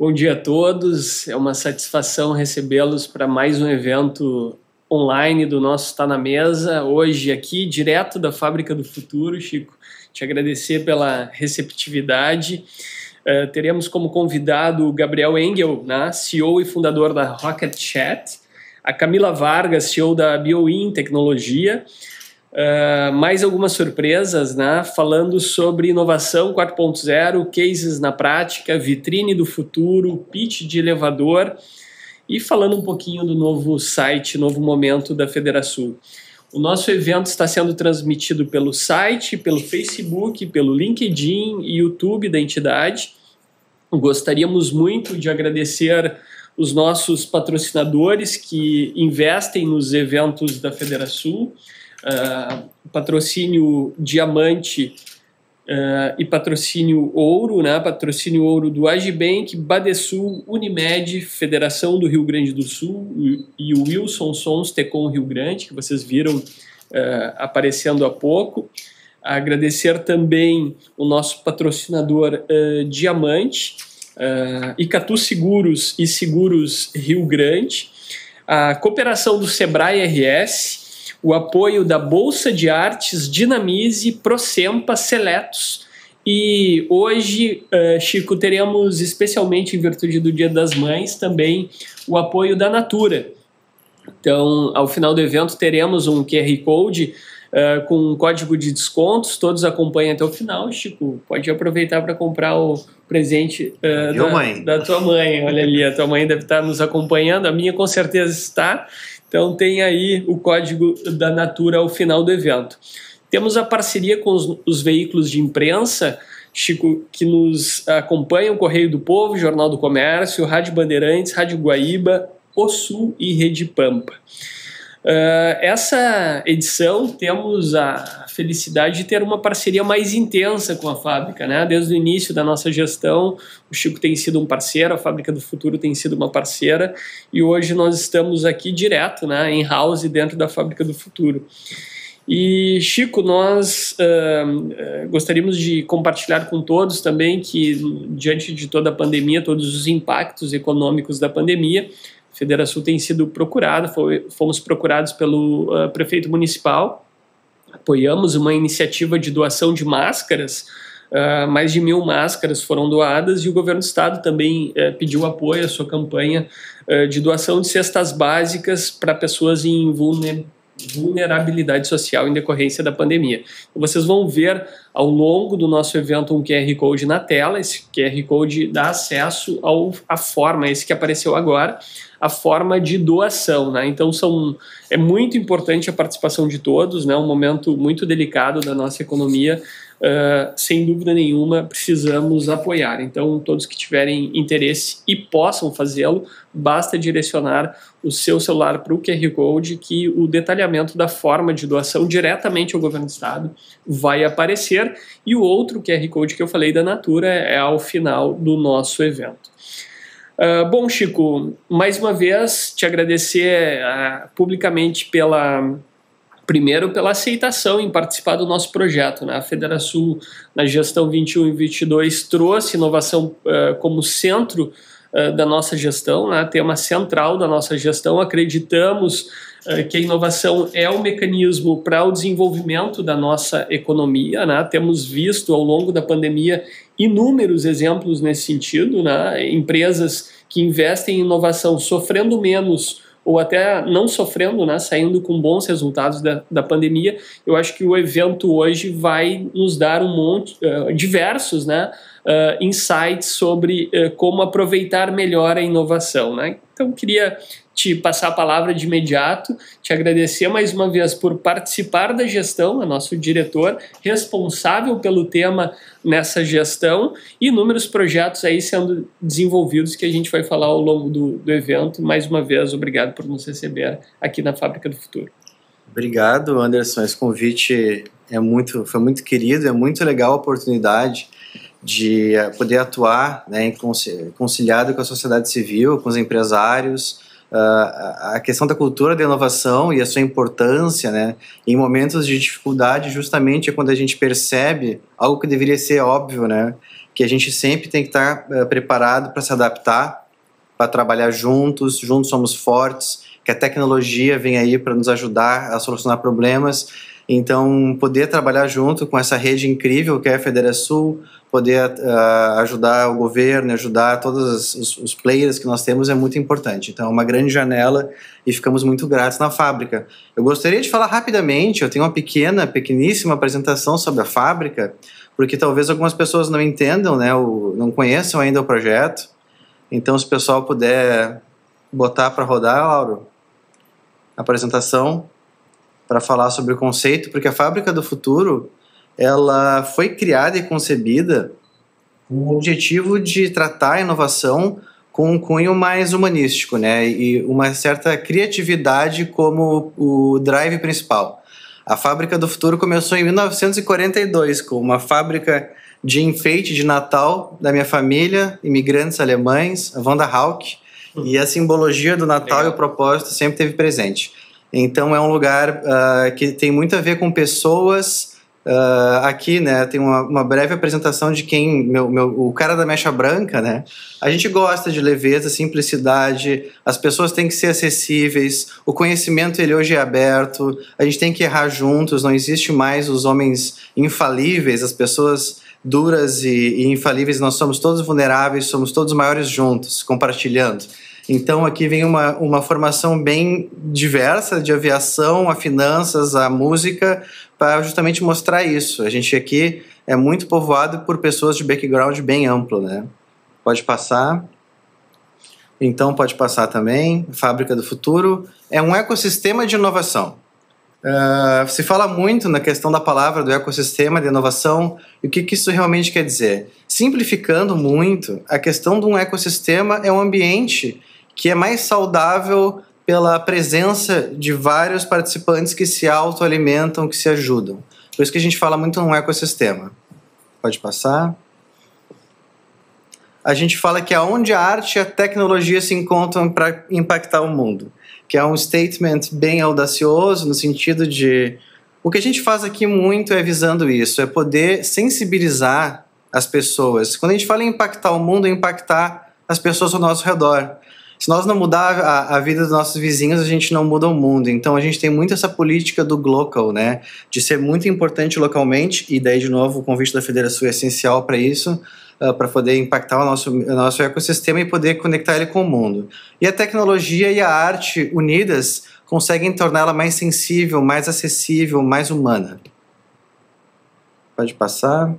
Bom dia a todos. É uma satisfação recebê-los para mais um evento online do nosso Está na Mesa. Hoje aqui, direto da Fábrica do Futuro, Chico. Te agradecer pela receptividade. Uh, teremos como convidado o Gabriel Engel, né, CEO e fundador da Rocket Chat, a Camila Vargas, CEO da BioIn Tecnologia, Uh, mais algumas surpresas, né? Falando sobre inovação 4.0, cases na prática, vitrine do futuro, pitch de elevador e falando um pouquinho do novo site, novo momento da Federação. O nosso evento está sendo transmitido pelo site, pelo Facebook, pelo LinkedIn e YouTube da entidade. Gostaríamos muito de agradecer os nossos patrocinadores que investem nos eventos da Federação uh, patrocínio diamante uh, e patrocínio ouro, né? patrocínio ouro do Agibank, Badesul, Unimed, Federação do Rio Grande do Sul e o Wilson Sons Tecom Rio Grande, que vocês viram uh, aparecendo há pouco. Agradecer também o nosso patrocinador Diamante, uh, Icatu Seguros e Seguros Rio Grande, a cooperação do Sebrae RS, o apoio da Bolsa de Artes Dinamize Procempa Seletos. E hoje, uh, Chico, teremos, especialmente em virtude do Dia das Mães, também o apoio da Natura. Então, ao final do evento, teremos um QR Code uh, com um código de descontos. Todos acompanhem até o final, Chico. Pode aproveitar para comprar o presente uh, da, da tua mãe. Olha ali, a tua mãe deve estar nos acompanhando. A minha, com certeza, está. Então tem aí o código da Natura ao final do evento. Temos a parceria com os, os veículos de imprensa, Chico, que nos acompanham, Correio do Povo, Jornal do Comércio, Rádio Bandeirantes, Rádio Guaíba, O Sul e Rede Pampa. Uh, essa edição temos a felicidade de ter uma parceria mais intensa com a fábrica, né? Desde o início da nossa gestão, o Chico tem sido um parceiro, a Fábrica do Futuro tem sido uma parceira e hoje nós estamos aqui direto, né? Em house dentro da Fábrica do Futuro. E Chico, nós uh, gostaríamos de compartilhar com todos também que diante de toda a pandemia, todos os impactos econômicos da pandemia, Federação tem sido procurada, fomos procurados pelo uh, prefeito municipal, apoiamos uma iniciativa de doação de máscaras, uh, mais de mil máscaras foram doadas e o governo do estado também uh, pediu apoio à sua campanha de doação de cestas básicas para pessoas em vulnerabilidade vulnerabilidade social em decorrência da pandemia. Então, vocês vão ver ao longo do nosso evento um QR Code na tela, esse QR Code dá acesso ao, à forma, esse que apareceu agora, a forma de doação, né? Então são é muito importante a participação de todos, né? Um momento muito delicado da nossa economia uh, sem dúvida nenhuma, precisamos apoiar. Então, todos que tiverem interesse e possam fazê-lo, basta direcionar o seu celular para o QR Code, que o detalhamento da forma de doação diretamente ao governo do estado vai aparecer. E o outro QR Code que eu falei da Natura é ao final do nosso evento. Uh, bom, Chico, mais uma vez te agradecer uh, publicamente pela Primeiro, pela aceitação em participar do nosso projeto. Né? A Federação, na gestão 21 e 22, trouxe inovação uh, como centro uh, da nossa gestão, né? tema central da nossa gestão. Acreditamos uh, que a inovação é o mecanismo para o desenvolvimento da nossa economia. Né? Temos visto ao longo da pandemia inúmeros exemplos nesse sentido, né? empresas que investem em inovação sofrendo menos ou até não sofrendo, né, saindo com bons resultados da, da pandemia, eu acho que o evento hoje vai nos dar um monte, uh, diversos, né, uh, insights sobre uh, como aproveitar melhor a inovação, né. Então, queria te passar a palavra de imediato, te agradecer mais uma vez por participar da gestão, nosso diretor responsável pelo tema nessa gestão e inúmeros projetos aí sendo desenvolvidos que a gente vai falar ao longo do, do evento. Mais uma vez, obrigado por nos receber aqui na Fábrica do Futuro. Obrigado, Anderson. Esse convite é muito, foi muito querido, é muito legal a oportunidade de eh, poder atuar né, conciliado com a sociedade civil, com os empresários, uh, a questão da cultura da inovação e a sua importância, né, em momentos de dificuldade, justamente é quando a gente percebe algo que deveria ser óbvio, né, que a gente sempre tem que estar uh, preparado para se adaptar, para trabalhar juntos, juntos somos fortes, que a tecnologia vem aí para nos ajudar a solucionar problemas. Então, poder trabalhar junto com essa rede incrível que é a Federação, poder uh, ajudar o governo, ajudar todos os, os, players que nós temos é muito importante. Então, é uma grande janela e ficamos muito gratos na fábrica. Eu gostaria de falar rapidamente, eu tenho uma pequena, pequeníssima apresentação sobre a fábrica, porque talvez algumas pessoas não entendam, né, ou não conheçam ainda o projeto. Então, se o pessoal puder botar para rodar, Lauro, a apresentação para falar sobre o conceito, porque a Fábrica do Futuro ela foi criada e concebida com o objetivo de tratar a inovação com um cunho mais humanístico, né? E uma certa criatividade como o drive principal. A Fábrica do Futuro começou em 1942 com uma fábrica de enfeite de Natal da minha família, imigrantes alemães, a Wanda Hauck, e a simbologia do Natal Legal. e o propósito sempre teve presente. Então é um lugar uh, que tem muito a ver com pessoas Uh, aqui, né, tem uma, uma, breve apresentação de quem, meu, meu, o cara da mecha branca, né? A gente gosta de leveza, simplicidade, as pessoas têm que ser acessíveis, o conhecimento ele hoje é aberto, a gente tem que errar juntos, não existe mais os homens infalíveis, as pessoas duras e, e infalíveis, nós somos todos vulneráveis, somos todos maiores juntos, compartilhando. Então aqui vem uma, uma formação bem diversa de aviação, a finanças, a música, para justamente mostrar isso. A gente aqui é muito povoado por pessoas de background bem amplo, né? Pode passar. Então pode passar também. Fábrica do Futuro é um ecossistema de inovação. Uh, se fala muito na questão da palavra do ecossistema de inovação e o que, que isso realmente quer dizer. Simplificando muito, a questão de um ecossistema é um ambiente que é mais saudável pela presença de vários participantes que se autoalimentam, que se ajudam. Por isso que a gente fala muito num ecossistema. Pode passar. A gente fala que aonde a arte e a tecnologia se encontram para impactar o mundo, que é um statement bem audacioso no sentido de o que a gente faz aqui muito é visando isso, é poder sensibilizar as pessoas. Quando a gente fala em impactar o mundo, é impactar as pessoas ao nosso redor se nós não mudar a, a, vida dos nossos vizinhos, a gente não muda o mundo. Então a gente tem muito essa política do local, né? De ser muito importante localmente, e daí, de novo, o convite da federação é essencial para isso, uh, para poder impactar o nosso, o nosso ecossistema e poder conectar ele com o mundo. E a tecnologia e a arte unidas conseguem torná-la mais sensível, mais acessível, mais humana. Pode passar.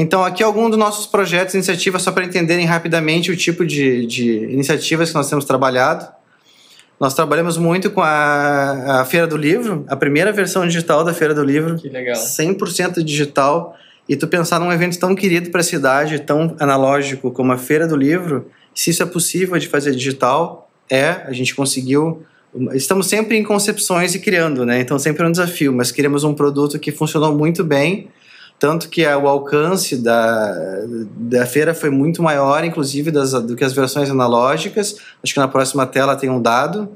Então, aqui alguns dos nossos projetos, iniciativas, só para entenderem rapidamente o tipo de, de iniciativas que nós temos trabalhado. Nós trabalhamos muito com a, a, Feira do Livro, a primeira versão digital da Feira do Livro. Que legal. 100% digital. E tu pensar num evento tão querido para a cidade, tão analógico como a Feira do Livro, se isso é possível de fazer digital, é, a gente conseguiu. Estamos sempre em concepções e criando, né? Então sempre é um desafio, mas queremos um produto que funcionou muito bem tanto que o alcance da, da feira foi muito maior, inclusive, das, do que as versões analógicas. Acho que na próxima tela tem um dado,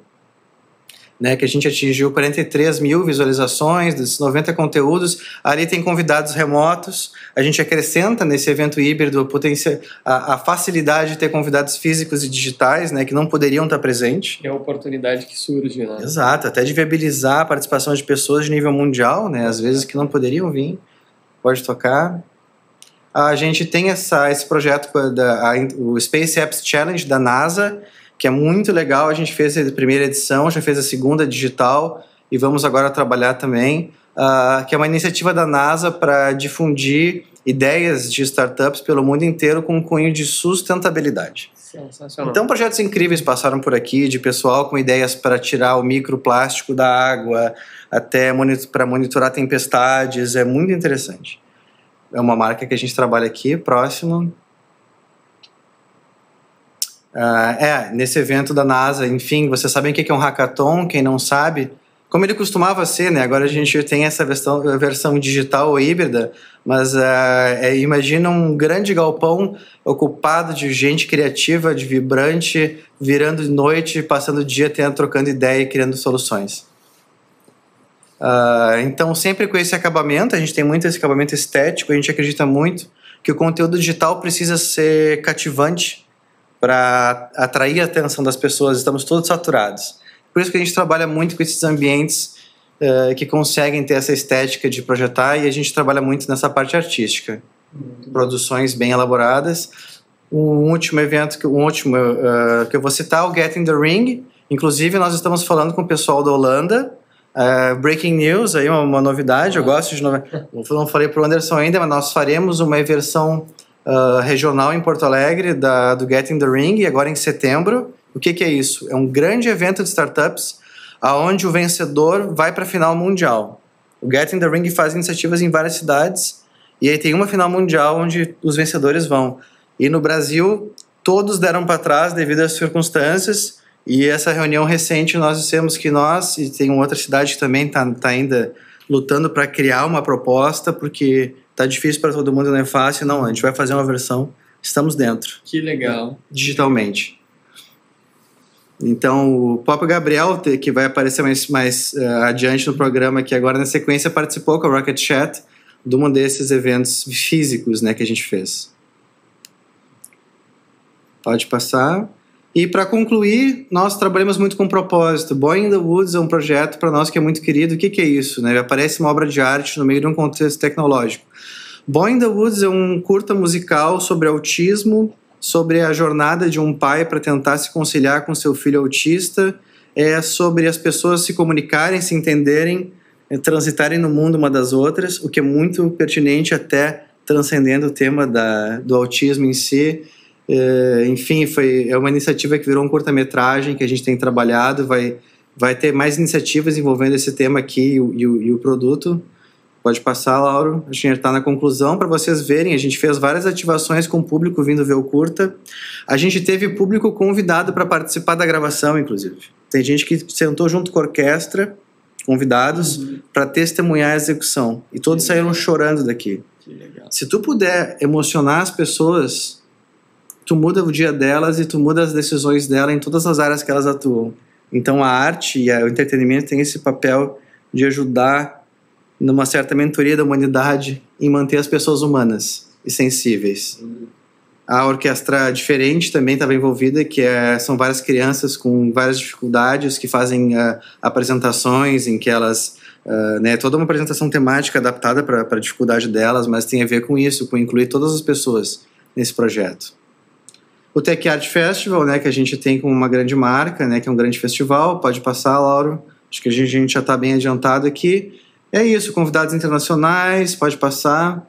né, que a gente atingiu 43 mil visualizações, desses 90 conteúdos. Ali tem convidados remotos. A gente acrescenta nesse evento híbrido a, a facilidade de ter convidados físicos e digitais, né, que não poderiam estar presentes. É a oportunidade que surge, né? Exato, até de viabilizar a participação de pessoas de nível mundial, né, às vezes que não poderiam vir pode tocar. A gente tem essa, esse projeto, da, a, o Space Apps Challenge da NASA, que é muito legal. A gente fez a primeira edição, já fez a segunda digital e vamos agora trabalhar também, uh, que é uma iniciativa da NASA para difundir ideias de startups pelo mundo inteiro com um cunho de sustentabilidade. Sensacional. Então, projetos incríveis passaram por aqui, de pessoal com ideias para tirar o microplástico da água, até monitor, para monitorar tempestades, é muito interessante. É uma marca que a gente trabalha aqui, próximo. Uh, é, nesse evento da NASA, enfim, vocês sabem o que é um hackathon? Quem não sabe, como ele costumava ser, né? Agora a gente tem essa versão, versão digital ou híbrida, mas uh, é, imagina um grande galpão ocupado de gente criativa, de vibrante, virando noite, passando o dia tendo, trocando ideia e criando soluções. Uh, então, sempre com esse acabamento, a gente tem muito esse acabamento estético, a gente acredita muito que o conteúdo digital precisa ser cativante para atrair a atenção das pessoas. Estamos todos saturados. Por isso que a gente trabalha muito com esses ambientes uh, que conseguem ter essa estética de projetar e a gente trabalha muito nessa parte artística. Produções bem elaboradas. Um último evento, que, um último uh, que eu vou citar, o Get in the Ring. Inclusive, nós estamos falando com o pessoal da Holanda, Uh, breaking news, aí uma, uma novidade, eu gosto de novidade. Não falei para o Anderson ainda, mas nós faremos uma versão uh, regional em Porto Alegre da, do Getting the Ring, agora em setembro. O que, que é isso? É um grande evento de startups aonde o vencedor vai para a final mundial. O Getting the Ring faz iniciativas em várias cidades e aí tem uma final mundial onde os vencedores vão. E no Brasil, todos deram para trás devido às circunstâncias e essa reunião recente nós dissemos que nós, e tem outra cidade que também está tá ainda lutando para criar uma proposta, porque está difícil para todo mundo, não é fácil. Não, a gente vai fazer uma versão, estamos dentro. Que legal. Digitalmente. Então, o Pop Gabriel, que vai aparecer mais, mais uh, adiante no programa, que agora na sequência participou com a Rocket Chat de um desses eventos físicos né, que a gente fez. Pode passar. E para concluir, nós trabalhamos muito com propósito. Boy in the Woods é um projeto para nós que é muito querido. O que, que é isso? Né? Aparece uma obra de arte no meio de um contexto tecnológico. Boy in the Woods é um curta musical sobre autismo, sobre a jornada de um pai para tentar se conciliar com seu filho autista. É sobre as pessoas se comunicarem, se entenderem, é, transitarem no mundo uma das outras, o que é muito pertinente até transcendendo o tema da, do autismo em si é, enfim, foi, é uma iniciativa que virou um curta-metragem que a gente tem trabalhado, vai, vai ter mais iniciativas envolvendo esse tema aqui e e e o produto. Pode passar, Lauro. A gente está na conclusão para vocês verem. A gente fez várias ativações com o público vindo ver o curta. A gente teve público convidado para participar da gravação, inclusive. Tem gente que sentou junto com a orquestra, convidados, uhum. para testemunhar a execução. E todos saíram chorando daqui. Se tu puder emocionar as pessoas tu muda o dia delas e tu muda as decisões dela em todas as áreas que elas atuam. Então a arte e o entretenimento tem esse papel de ajudar numa certa mentoria da humanidade em manter as pessoas humanas e sensíveis. A orquestra diferente também estava envolvida, que é, são várias crianças com várias dificuldades que fazem uh, apresentações em que elas Uh, né, toda uma apresentação temática adaptada para a dificuldade delas, mas tem a ver com isso, com incluir todas as pessoas nesse projeto. O Tech Art Festival, né, que a gente tem como uma grande marca, né, que é um grande festival. Pode passar, Lauro. Acho que a gente, a gente já está bem adiantado aqui. É isso, convidados internacionais, pode passar.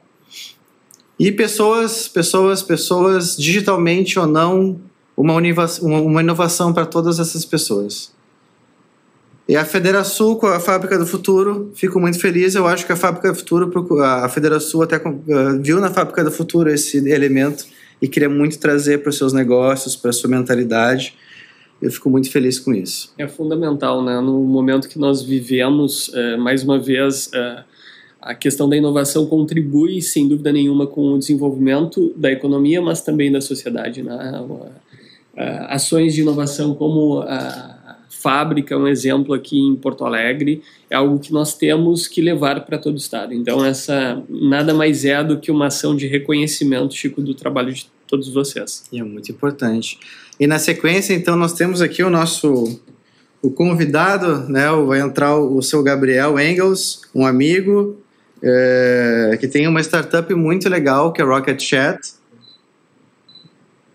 E pessoas, pessoas, pessoas, digitalmente ou não, uma, uma inovação para todas essas pessoas. E a Federação com a Fábrica do Futuro, fico muito feliz. Eu acho que a Fábrica do Futuro, a Federação até viu na Fábrica do Futuro esse elemento e queria muito trazer para os seus negócios, para a sua mentalidade. Eu fico muito feliz com isso. É fundamental, né? No momento que nós vivemos, é, mais uma vez, é, a questão da inovação contribui, sem dúvida nenhuma, com o desenvolvimento da economia, mas também da sociedade. Né? Ações de inovação como a fábrica, um exemplo aqui em Porto Alegre, é algo que nós temos que levar para todo o estado. Então, essa nada mais é do que uma ação de reconhecimento, Chico, do trabalho de todos vocês. E é muito importante. E na sequência, então, nós temos aqui o nosso o convidado, né? Vai entrar o seu Gabriel Engels, um amigo é, que tem uma startup muito legal que é Rocket Chat.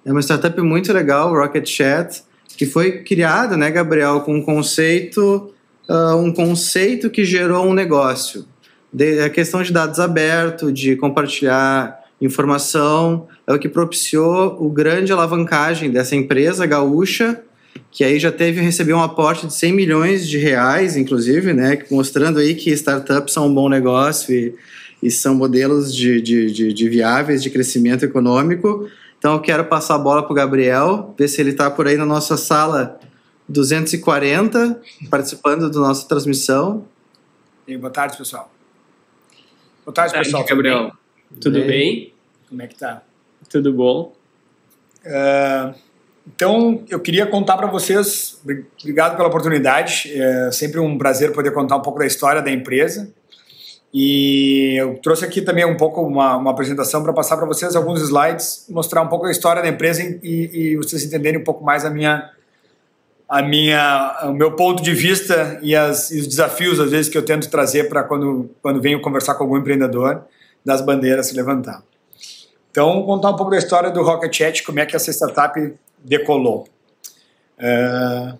É uma startup muito legal, Rocket Chat que foi criada, né, Gabriel, com um conceito, uh, um conceito que gerou um negócio. De, a questão de dados abertos, de compartilhar informação, é o que propiciou o grande alavancagem dessa empresa gaúcha, que aí já teve receber um aporte de 100 milhões de reais, inclusive, né, mostrando aí que startups são um bom negócio e, e são modelos de, de, de, de viáveis de crescimento econômico. Então eu quero passar a bola para o Gabriel, ver se ele está por aí na nossa sala 240, participando da nossa transmissão. E boa tarde, pessoal. Boa tarde, boa pessoal. Tarde, Gabriel. Tudo bem? bem? Como é que tá? Tudo bom. Uh, então, eu queria contar para vocês, obrigado pela oportunidade, é sempre um prazer poder contar um pouco da história da empresa. E eu trouxe aqui também um pouco uma, uma apresentação para passar para vocês alguns slides, mostrar um pouco a história da empresa e, e vocês entenderem um pouco mais a minha, a minha, o meu ponto de vista e, as, e os desafios, às vezes, que eu tento trazer para quando, quando venho conversar com algum empreendedor, das bandeiras se levantar. Então, vou contar um pouco da história do Rocket Chat, como é que essa startup decolou. Uh,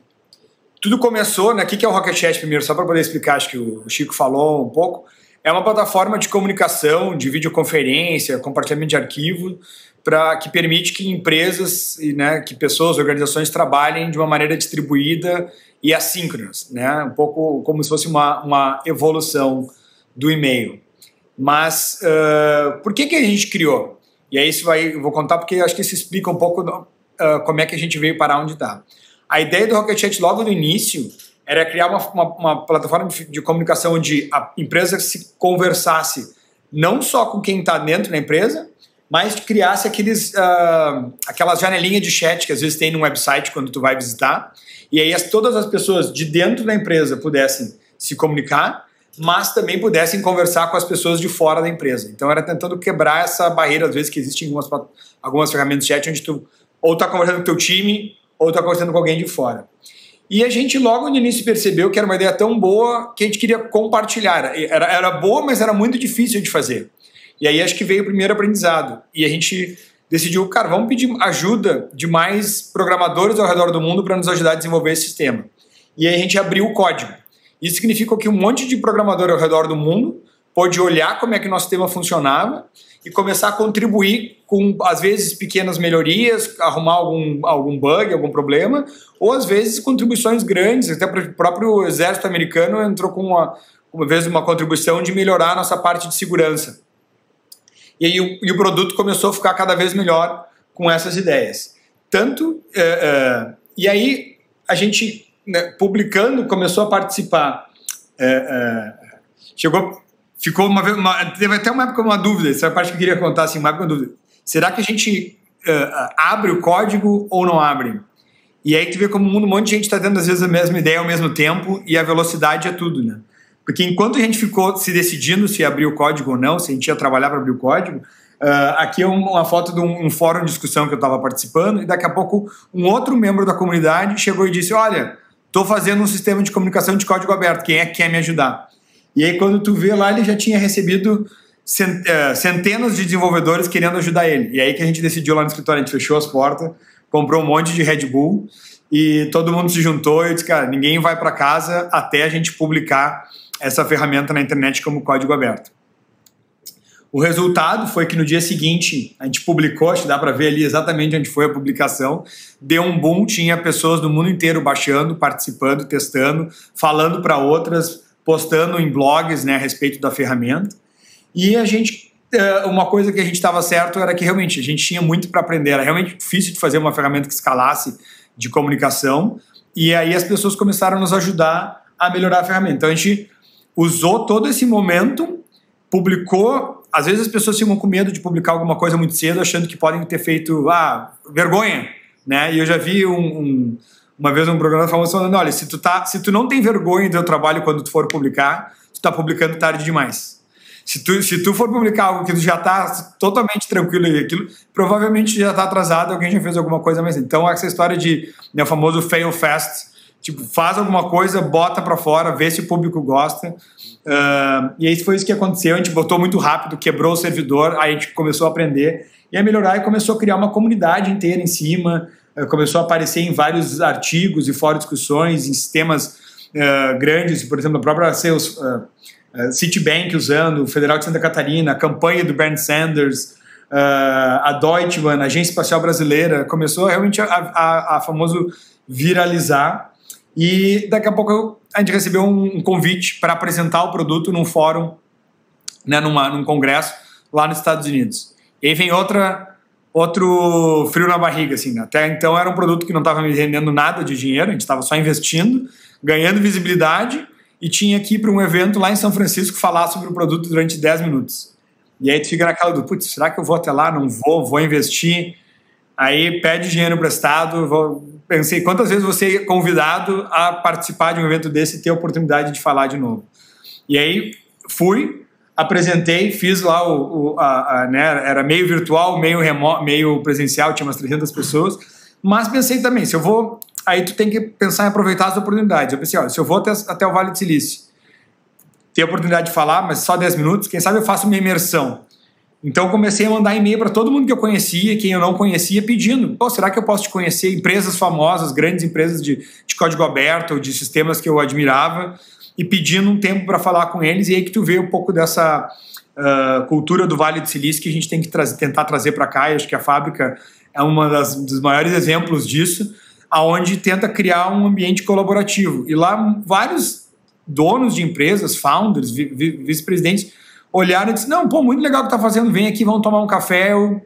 tudo começou, né? O que é o Rocket Chat primeiro? Só para poder explicar, acho que o Chico falou um pouco. É uma plataforma de comunicação, de videoconferência, compartilhamento de arquivo, para que permite que empresas e né, que pessoas, organizações trabalhem de uma maneira distribuída e assíncrona, né? Um pouco como se fosse uma, uma evolução do e-mail. Mas uh, por que que a gente criou? E aí isso vai, eu vou contar porque acho que isso explica um pouco uh, como é que a gente veio parar onde está. A ideia do Rocket Chat logo no início era criar uma, uma, uma plataforma de, comunicação onde a empresa se conversasse não só com quem está dentro da empresa, mas criasse aqueles, uh, aquelas janelinhas de chat que às vezes tem no website quando tu vai visitar, e aí as, todas as pessoas de dentro da empresa pudessem se comunicar, mas também pudessem conversar com as pessoas de fora da empresa. Então era tentando quebrar essa barreira, às vezes, que existe em algumas, algumas ferramentas de chat, onde tu ou está conversando com o teu time, ou está conversando com alguém de fora. E a gente logo no início percebeu que era uma ideia tão boa que a gente queria compartilhar. Era, era boa, mas era muito difícil de fazer. E aí acho que veio o primeiro aprendizado. E a gente decidiu, cara, vamos pedir ajuda de mais programadores ao redor do mundo para nos ajudar a desenvolver esse sistema. E aí a gente abriu o código. Isso significa que um monte de programador ao redor do mundo pôde olhar como é que nosso sistema funcionava e começar a contribuir com, às vezes, pequenas melhorias, arrumar algum, algum bug, algum problema, ou às vezes contribuições grandes. Até o próprio exército americano entrou com uma, uma vez uma contribuição de melhorar a nossa parte de segurança. E aí o, e o produto começou a ficar cada vez melhor com essas ideias. Tanto. É, é, e aí a gente, né, publicando, começou a participar. É, chegou ficou uma, uma, teve até uma época uma dúvida, essa é a parte que eu queria contar, assim, uma época uma dúvida. Será que a gente uh, abre o código ou não abre? E aí tu vê como um monte de gente está tendo às vezes a mesma ideia ao mesmo tempo e a velocidade é tudo, né? Porque enquanto a gente ficou se decidindo se abrir o código ou não, se a gente ia trabalhar para abrir o código, uh, aqui é uma foto de um, um fórum de discussão que eu estava participando e daqui a pouco um outro membro da comunidade chegou e disse, olha, estou fazendo um sistema de comunicação de código aberto, quem é que quer me ajudar? E aí, quando tu vê lá, ele já tinha recebido é, centenas de desenvolvedores querendo ajudar ele. E aí que a gente decidiu lá no escritório, a gente fechou as portas, comprou um monte de Red Bull e todo mundo se juntou e disse, cara, ninguém vai para casa até a gente publicar essa ferramenta na internet como código aberto. O resultado foi que no dia seguinte a gente publicou, acho que dá para ver ali exatamente onde foi a publicação. Deu um boom, tinha pessoas do mundo inteiro baixando, participando, testando, falando para outras, postando em blogs né, a respeito da ferramenta. E a gente, é, uma coisa que a gente estava certo era que realmente a gente tinha muito para aprender. Era realmente difícil de fazer uma ferramenta que escalasse de comunicação. E aí as pessoas começaram a nos ajudar a melhorar a ferramenta. Então a gente usou todo esse momento, publicou. Às vezes as pessoas ficam com medo de publicar alguma coisa muito cedo, achando que podem ter feito ah, vergonha. Né? E eu já vi um, um uma vez um programa famoso falando, olha, se tu, tá, se tu não tem vergonha do teu trabalho quando tu for publicar, tu tá publicando tarde demais. Se tu, se tu for publicar algo que tu já tá totalmente tranquilo e aquilo, provavelmente já tá atrasado, alguém já fez alguma coisa mais. Então, essa história de, né, o famoso fail fast, tipo, faz alguma coisa, bota para fora, vê se o público gosta. Uh, e aí foi isso que aconteceu, a gente botou muito rápido, quebrou o servidor, aí a gente começou a aprender. E a melhorar e começou a criar uma comunidade inteira em cima, eh, começou a aparecer em vários artigos e fora discussões, em sistemas uh, grandes, por exemplo, a própria Sales, uh, uh, Citibank usando, o Federal de Santa Catarina, a campanha do Bernie Sanders, a Deutsche Bahn, a Agência Espacial Brasileira, começou realmente a, a, a famoso viralizar e daqui a pouco a gente recebeu um, convite para apresentar o produto num fórum, né, numa, num congresso lá nos Estados Unidos. E aí vem outra outro frio na barriga, assim. Né? Até então era um produto que não estava me rendendo nada de dinheiro, a gente estava só investindo, ganhando visibilidade e tinha que ir para um evento lá em São Francisco falar sobre o produto durante 10 minutos. E aí tu fica naquela do, putz, será que eu vou até lá? Não vou, vou investir. Aí pede dinheiro emprestado. Vou... Pensei, quantas vezes você é convidado a participar de um evento desse e ter a oportunidade de falar de novo? E aí fui, apresentei, fiz lá o, o a, a, né, era meio virtual, meio remoto, meio presencial, tinha umas 300 pessoas, mas pensei também, se eu vou, aí tu tem que pensar em aproveitar as oportunidades. Eu pensei, olha, se eu vou até, até o Vale do Silício, ter a oportunidade de falar, mas só 10 minutos, quem sabe eu faço uma imersão. Então comecei a mandar e-mail para todo mundo que eu conhecia, quem eu não conhecia, pedindo: oh, será que eu posso te conhecer? Empresas famosas, grandes empresas de, de código aberto, de sistemas que eu admirava, e pedindo um tempo para falar com eles. E aí que tu vê um pouco dessa uh, cultura do Vale do Silício que a gente tem que trazer, tentar trazer para cá. E acho que a fábrica é um dos maiores exemplos disso, aonde tenta criar um ambiente colaborativo. E lá vários donos de empresas, founders, vice-presidentes olharam e disseram, não, pô, muito legal o que tá fazendo, vem aqui, vamos tomar um café, eu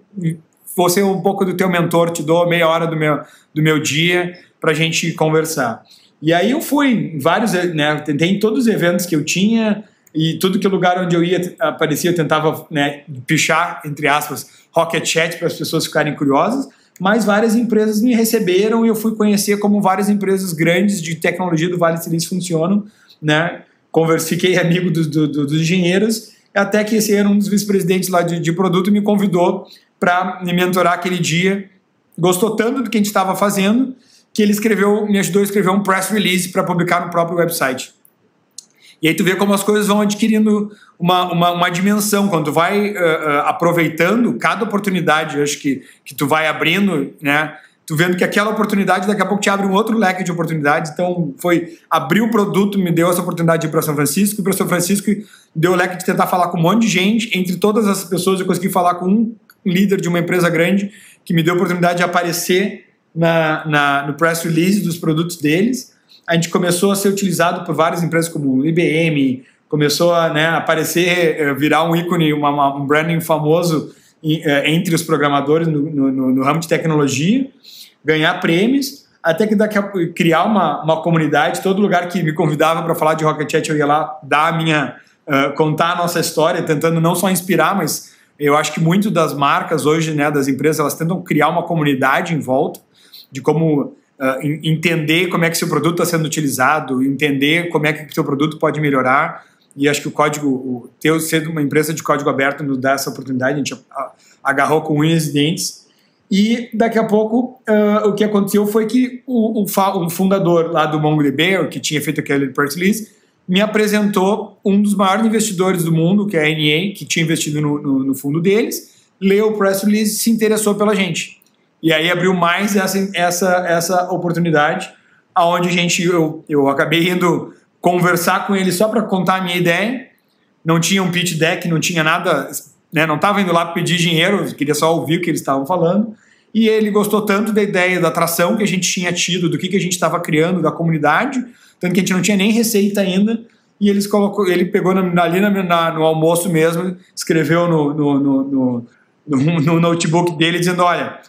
vou ser um pouco do teu mentor, te dou meia hora do meu, do meu dia para a gente conversar. E aí eu fui em vários, né, tentei em todos os eventos que eu tinha e tudo que lugar onde eu ia aparecia, eu tentava né, pichar, entre aspas, rocket chat para as pessoas ficarem curiosas, mas várias empresas me receberam e eu fui conhecer como várias empresas grandes de tecnologia do Vale do Silício funcionam, né, conversei, fiquei amigo dos do, do, do engenheiros até que esse era um dos vice-presidentes lá de, de produto me convidou para me mentorar aquele dia. Gostou tanto do que a gente estava fazendo que ele escreveu, me ajudou a escrever um press release para publicar no próprio website. E aí tu vê como as coisas vão adquirindo uma, uma, uma dimensão, quando tu vai uh, uh, aproveitando cada oportunidade, acho que, que tu vai abrindo, né? Tu vendo que aquela oportunidade daqui a pouco te abre um outro leque de oportunidades. Então, foi abrir o produto, me deu essa oportunidade de ir para São Francisco, e para São Francisco deu o leque de tentar falar com um monte de gente. Entre todas as pessoas, eu consegui falar com um líder de uma empresa grande que me deu a oportunidade de aparecer na, na, no press release dos produtos deles. A gente começou a ser utilizado por várias empresas como IBM, começou a né, aparecer, eh, virar um ícone, uma, uma, um branding famoso entre os programadores no, no, no ramo de tecnologia ganhar prêmios, até que daqui a criar uma, uma comunidade. Todo lugar que me convidava para falar de Rocket Chat, eu ia lá dar a minha, uh, contar a nossa história, tentando não só inspirar, mas eu acho que muito das marcas hoje, né, das empresas, elas tentam criar uma comunidade em volta de como uh, entender como é que seu produto está sendo utilizado, entender como é que seu produto pode melhorar. E acho que o código, o, ter ser uma empresa de código aberto nos dá essa oportunidade. A gente agarrou com unhas e dentes e daqui a pouco uh, o que aconteceu foi que o, o, o, fundador lá do MongoDB, que tinha feito aquele press release, me apresentou um dos maiores investidores do mundo, que é a NA, que tinha investido no, no, no fundo deles, leu o press release e se interessou pela gente. E aí abriu mais essa, essa, essa oportunidade, aonde a gente, eu, eu acabei indo conversar com ele só para contar a minha ideia. Não tinha um pitch deck, não tinha nada, né, não estava indo lá pedir dinheiro, queria só ouvir o que eles estavam falando. E ele gostou tanto da ideia da atração que a gente tinha tido, do que, que a gente estava criando, da comunidade, tanto que a gente não tinha nem receita ainda. E eles colocou, ele pegou na, ali na, na, no almoço mesmo, escreveu no, no, no, no, no notebook dele, dizendo: Olha,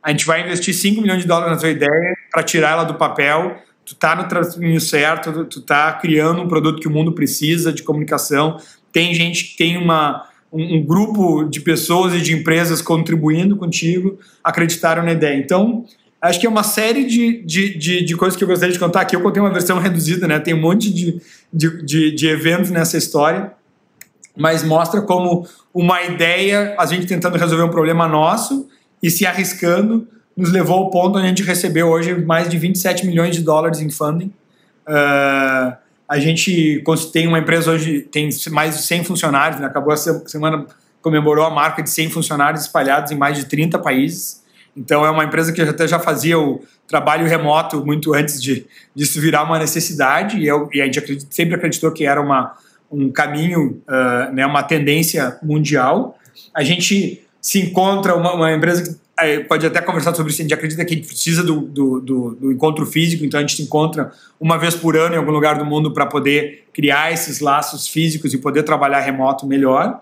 a gente vai investir 5 milhões de dólares na sua ideia para tirar ela do papel. Tu tá no caminho certo, tu tá criando um produto que o mundo precisa de comunicação. Tem gente que tem uma, um, um, grupo de pessoas e de empresas contribuindo contigo acreditaram na ideia. Então, acho que é uma série de, de, de, de, coisas que eu gostaria de contar aqui. Eu contei uma versão reduzida, né? Tem um monte de, de, de, de eventos nessa história, mas mostra como uma ideia, a gente tentando resolver um problema nosso e se arriscando, nos levou ao ponto onde a gente recebeu hoje mais de 27 milhões de dólares em funding. Uh, a gente tem uma empresa hoje, tem mais de 100 funcionários, né? acabou essa semana, comemorou a marca de 100 funcionários espalhados em mais de 30 países. Então é uma empresa que até já fazia o trabalho remoto muito antes de disso virar uma necessidade e, eu, e a gente acredita, sempre acreditou que era uma, um caminho, uh, né, uma tendência mundial. A gente se encontra uma, uma empresa que pode até conversar sobre isso, a gente acredita que a gente precisa do, do, do, do, encontro físico, então a gente se encontra uma vez por ano em algum lugar do mundo para poder criar esses laços físicos e poder trabalhar remoto melhor.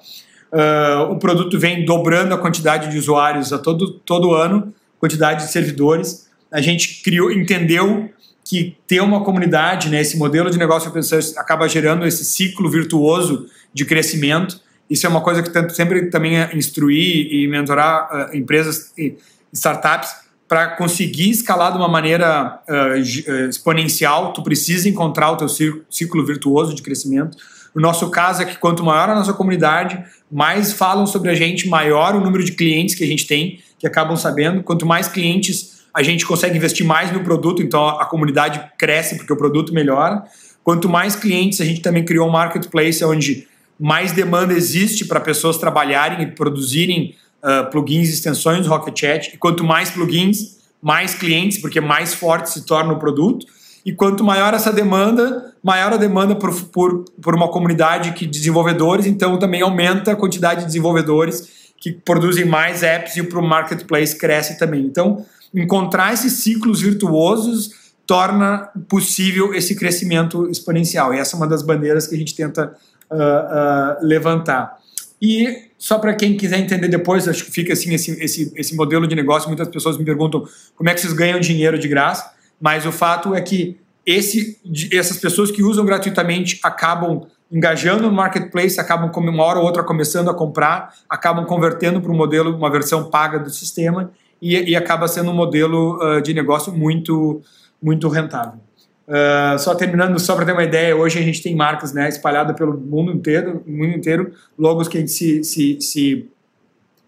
Uh, o produto vem dobrando a quantidade de usuários a todo, todo ano, quantidade de servidores. A gente criou, entendeu que ter uma comunidade, né, esse modelo de negócio acaba gerando esse ciclo virtuoso de crescimento isso é uma coisa que tento sempre também instruir e mentorar uh, empresas e startups para conseguir escalar de uma maneira uh, exponencial. Tu precisa encontrar o teu ciclo virtuoso de crescimento. O nosso caso é que quanto maior a nossa comunidade, mais falam sobre a gente, maior o número de clientes que a gente tem, que acabam sabendo. Quanto mais clientes a gente consegue investir mais no produto, então a comunidade cresce porque o produto melhora. Quanto mais clientes, a gente também criou um marketplace onde mais demanda existe para pessoas trabalharem e produzirem uh, plugins e extensões Rocket Chat. E quanto mais plugins, mais clientes, porque mais forte se torna o produto. E quanto maior essa demanda, maior a demanda por, por, por uma comunidade de desenvolvedores, então também aumenta a quantidade de desenvolvedores que produzem mais apps e o marketplace cresce também. Então, encontrar esses ciclos virtuosos torna possível esse crescimento exponencial. E essa é uma das bandeiras que a gente tenta uh, levantar. E só para quem quiser entender depois, acho que fica assim esse, esse, esse modelo de negócio. Muitas pessoas me perguntam como é que vocês ganham dinheiro de graça, mas o fato é que esse, essas pessoas que usam gratuitamente acabam engajando no marketplace, acabam uma hora ou outra começando a comprar, acabam convertendo para um modelo, uma versão paga do sistema e, e acaba sendo um modelo uh, de negócio muito, muito rentável. Uh, só terminando, só para ter uma ideia, hoje a gente tem marcas né, espalhadas pelo mundo inteiro, mundo inteiro, logos que a gente se, se, se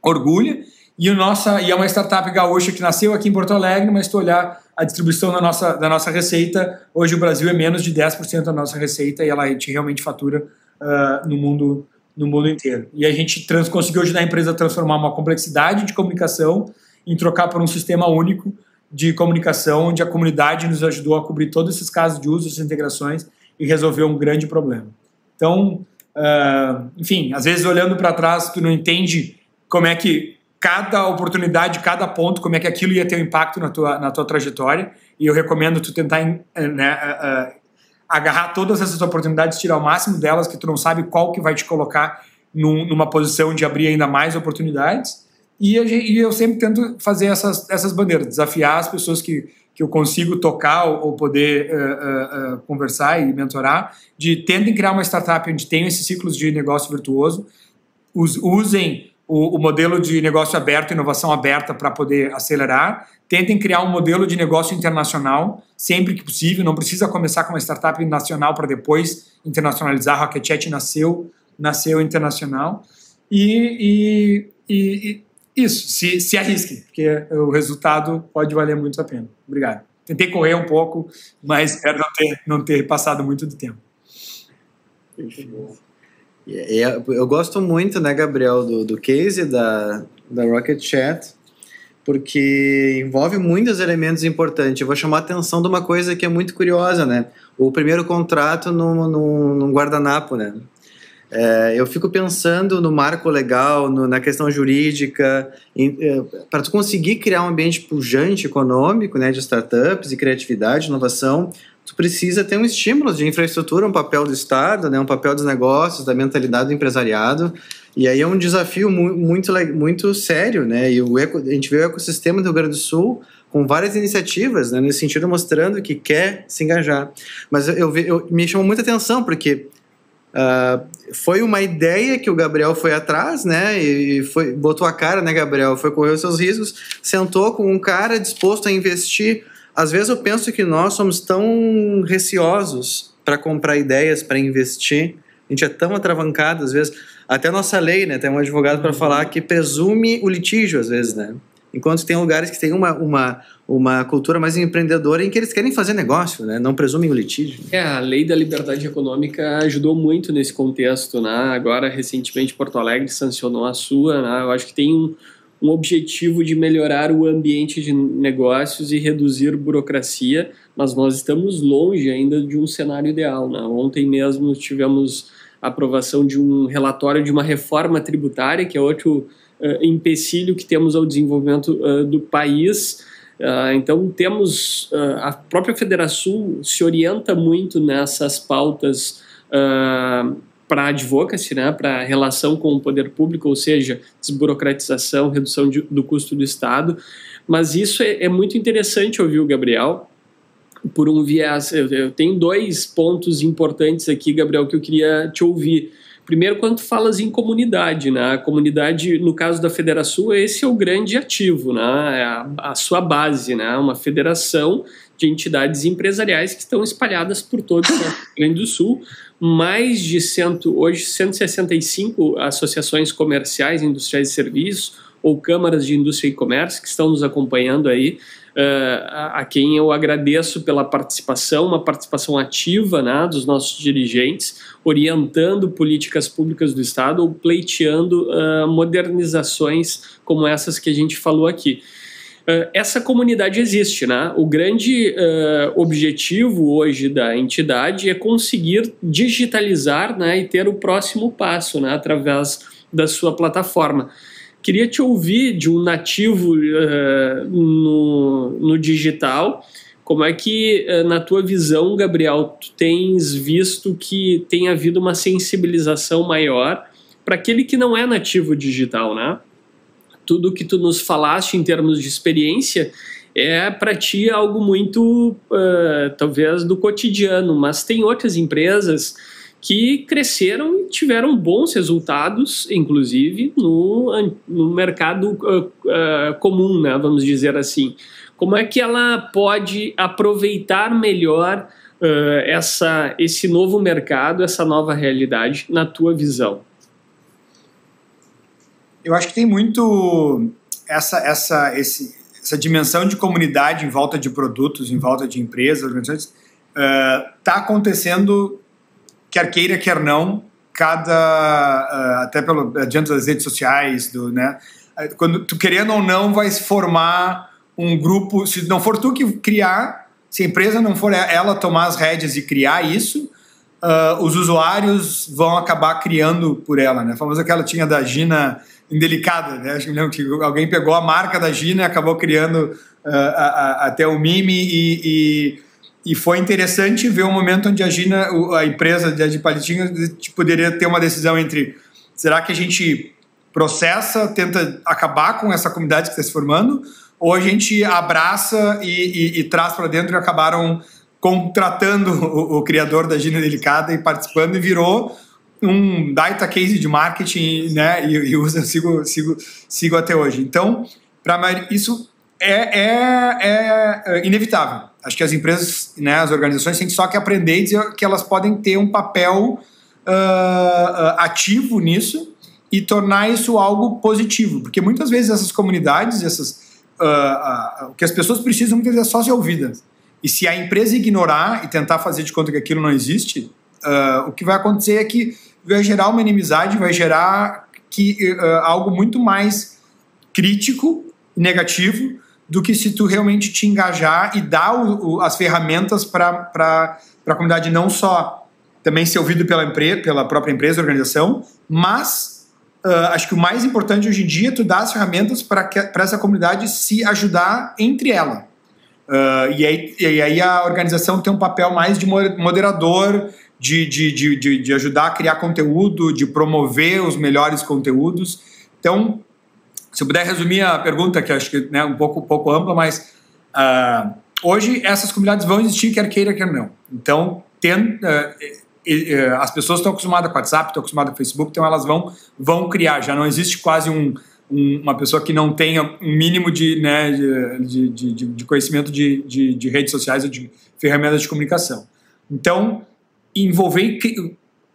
orgulha. E, o nossa, e é uma startup gaúcha que nasceu aqui em Porto Alegre, mas se tu olhar a distribuição da nossa, da nossa receita, hoje o Brasil é menos de 10% da nossa receita e ela, a gente realmente fatura uh, no, mundo, no mundo inteiro. E a gente trans, conseguiu ajudar a empresa a transformar uma complexidade de comunicação em trocar por um sistema único de comunicação, onde a comunidade nos ajudou a cobrir todos esses casos de uso, essas integrações e resolver um grande problema. Então, uh, enfim, às vezes olhando para trás, tu não entende como é que cada oportunidade, cada ponto, como é que aquilo ia ter um impacto na tua, na tua trajetória. E eu recomendo tu tentar né, uh, uh, agarrar todas essas oportunidades, tirar o máximo delas, que tu não sabe qual que vai te colocar num, numa posição de abrir ainda mais oportunidades. E, e, eu sempre tento fazer essas, essas bandeiras, desafiar as pessoas que, que eu consigo tocar ou, ou poder uh, uh, conversar e mentorar, de tentem criar uma startup onde tem esses ciclos de negócio virtuoso, us, usem o, o, modelo de negócio aberto, inovação aberta para poder acelerar, tentem criar um modelo de negócio internacional sempre que possível, não precisa começar com uma startup nacional para depois internacionalizar, Rocket Chat nasceu, nasceu internacional, e, e, e isso, se, se arrisque, porque o resultado pode valer muito a pena. Obrigado. Tentei correr um pouco, mas espero não ter, não ter passado muito do tempo. Eu gosto muito, né, Gabriel, do, do case da, da Rocket Chat, porque envolve muitos elementos importantes. Eu vou chamar a atenção de uma coisa que é muito curiosa, né? O primeiro contrato no, no, no guardanapo, né? É, eu fico pensando no marco legal, no, na questão jurídica, é, para tu conseguir criar um ambiente pujante econômico, né, de startups e criatividade, inovação, tu precisa ter um estímulo de infraestrutura, um papel do Estado, né, um papel dos negócios, da mentalidade do empresariado, e aí é um desafio mu muito, muito sério, né, e o eco, a gente vê o ecossistema do Rio Grande do Sul com várias iniciativas, né, nesse sentido, mostrando que quer se engajar. Mas eu, eu, eu me chamou muita atenção, porque Uh, foi uma ideia que o Gabriel foi atrás, né? E foi, botou a cara, né, Gabriel? Foi correr os seus riscos, sentou com um cara disposto a investir. Às vezes eu penso que nós somos tão receosos para comprar ideias, para investir. A gente é tão atravancado, às vezes. Até a nossa lei, né? Tem um advogado para falar que presume o litígio, às vezes, né? Enquanto tem lugares que tem uma, uma, uma cultura mais empreendedora em que eles querem fazer negócio, né? não presumem o litígio. É, a lei da liberdade econômica ajudou muito nesse contexto. Né? Agora, recentemente, Porto Alegre sancionou a sua. Né? Eu acho que tem um, um objetivo de melhorar o ambiente de negócios e reduzir burocracia, mas nós estamos longe ainda de um cenário ideal. Né? Ontem mesmo tivemos a aprovação de um relatório de uma reforma tributária, que é outro uh, empecilho que temos ao desenvolvimento uh, do país. Uh, então, temos a própria Federação se orienta muito nessas pautas para advocacy, né, para relação com o poder público, ou seja, desburocratização, redução de, do custo do Estado. Mas isso é, é, muito interessante ouvir o Gabriel, por um viés. Eu, eu tenho dois pontos importantes aqui, Gabriel, que eu queria te ouvir. Primeiro, quando falas em comunidade, né? A comunidade, no caso da Federação, esse é o grande ativo, né? É a, a sua base, né? Uma federação de entidades empresariais que estão espalhadas por todo o Rio Grande do Sul. Mais de cento, hoje 165 associações comerciais, industriais e serviços ou câmaras de indústria e comércio que estão nos acompanhando aí uh, a, a, quem eu agradeço pela participação, uma participação ativa né, dos nossos dirigentes, orientando políticas públicas do Estado ou pleiteando uh, modernizações como essas que a gente falou aqui. Uh, essa comunidade existe, né? O grande objetivo hoje da entidade é conseguir digitalizar né, e ter o próximo passo né, através da sua plataforma. Queria te ouvir de um nativo uh, no, no digital. Como é que, uh, na tua visão, Gabriel, tu tens visto que tem havido uma sensibilização maior para aquele que não é nativo digital, né? Tudo que tu nos falaste em termos de experiência é para ti algo muito, uh, talvez, do cotidiano, mas tem outras empresas que cresceram e tiveram bons resultados, inclusive no, no mercado uh, uh, comum, né, vamos dizer assim. Como é que ela pode aproveitar melhor uh, essa, esse novo mercado, essa nova realidade, na tua visão? Eu acho que tem muito essa, essa, esse, essa dimensão de comunidade em volta de produtos, em volta de empresas, organizações, está acontecendo quer queira, quer não, cada uh, até pelo adiante das redes sociais, do, né? Quando tu querendo ou não vai se formar um grupo, se não for tu que criar, se a empresa não for ela tomar as rédeas e criar isso, uh, os usuários vão acabar criando por ela, né? A famosa que ela tinha da Gina indelicada, né? Acho que alguém pegou a marca da Gina e acabou criando uh, a, a, até o mime e, e e foi interessante ver o momento onde a Gina, a empresa de palitinhos, poderia ter uma decisão entre será que a gente processa, tenta acabar com essa comunidade que está se formando, ou a gente abraça e, e, e traz para dentro e acabaram contratando o, o, criador da Gina Delicada e participando e virou um data case de marketing, né? E, e sigo, sigo, sigo até hoje. Então, para isso é, é, é inevitável Acho que as empresas, né, as organizações têm só que aprender e dizer que elas podem ter um papel uh, ativo nisso e tornar isso algo positivo, porque muitas vezes essas comunidades, essas uh, uh, o que as pessoas precisam muitas vezes é só ser ouvidas. E se a empresa ignorar e tentar fazer de conta que aquilo não existe, o que vai acontecer é que vai gerar uma inimizade, vai gerar que, algo muito mais crítico, negativo, do que se tu realmente te engajar e dar o, o, as ferramentas para a comunidade não só também ser ouvido pela, empresa, pela própria empresa, organização, mas uh, acho que o mais importante hoje em dia é tu dar as ferramentas para essa comunidade se ajudar entre ela. Uh, e, aí, e aí a organização tem um papel mais de moderador, de, de, de, de ajudar a criar conteúdo, de promover os melhores conteúdos. Então, se eu puder resumir a pergunta, que acho que é né, um pouco, pouco ampla, mas uh, hoje essas comunidades vão existir, quer queira, quer não. Então, tem, uh, uh, as pessoas estão acostumadas com WhatsApp, estão acostumadas com Facebook, então elas vão, vão criar. Já não existe quase um, um, uma pessoa que não tenha um mínimo de, né, de, de, de, de conhecimento de, de, de, redes sociais ou de ferramentas de comunicação. Então, envolver,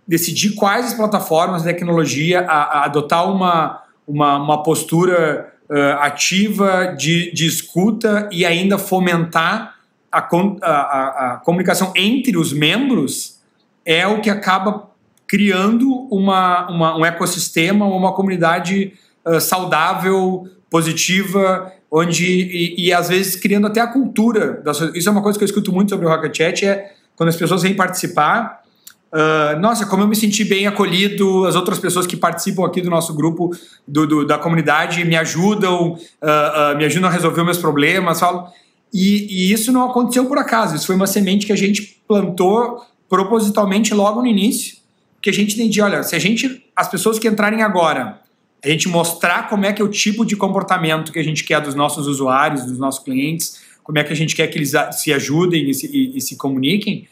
decidir quais as plataformas tecnologia, a, a adotar uma uma, uma postura uh, ativa de, de escuta e ainda fomentar a, a, a, comunicação entre os membros é o que acaba criando uma, uma um ecossistema, uma comunidade uh, saudável, positiva, onde e, e, às vezes criando até a cultura. Da, isso é uma coisa que eu escuto muito sobre o Rocket Chat, é quando as pessoas vêm participar, Uh, nossa, como eu me senti bem acolhido, as outras pessoas que participam aqui do nosso grupo do, do da comunidade me ajudam, uh, uh, me ajudam a resolver meus problemas, falo. E, e, isso não aconteceu por acaso, isso foi uma semente que a gente plantou propositalmente logo no início, que a gente entendia, olha, se a gente, as pessoas que entrarem agora, a gente mostrar como é que é o tipo de comportamento que a gente quer dos nossos usuários, dos nossos clientes, como é que a gente quer que eles se ajudem e se, e, e se comuniquem,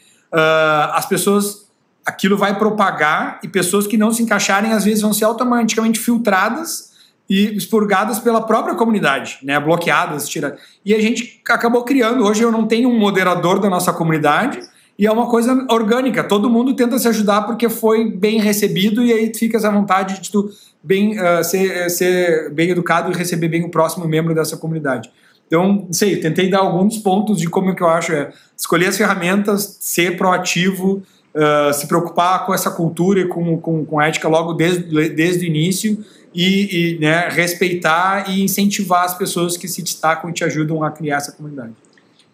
as pessoas aquilo vai propagar e pessoas que não se encaixarem às vezes vão ser automaticamente filtradas e expurgadas pela própria comunidade, né, bloqueadas, tiradas. E a gente acabou criando, hoje eu não tenho um moderador da nossa comunidade, e é uma coisa orgânica, todo mundo tenta se ajudar porque foi bem recebido e aí fica à vontade de tu bem, uh, ser, ser bem educado e receber bem o próximo membro dessa comunidade. Então, não sei, tentei dar alguns pontos de como que eu acho é escolher as ferramentas, ser proativo, uh, se preocupar com essa cultura e com, com, com ética logo desde, desde o início e, e né, respeitar e incentivar as pessoas que se destacam e te ajudam a criar essa comunidade.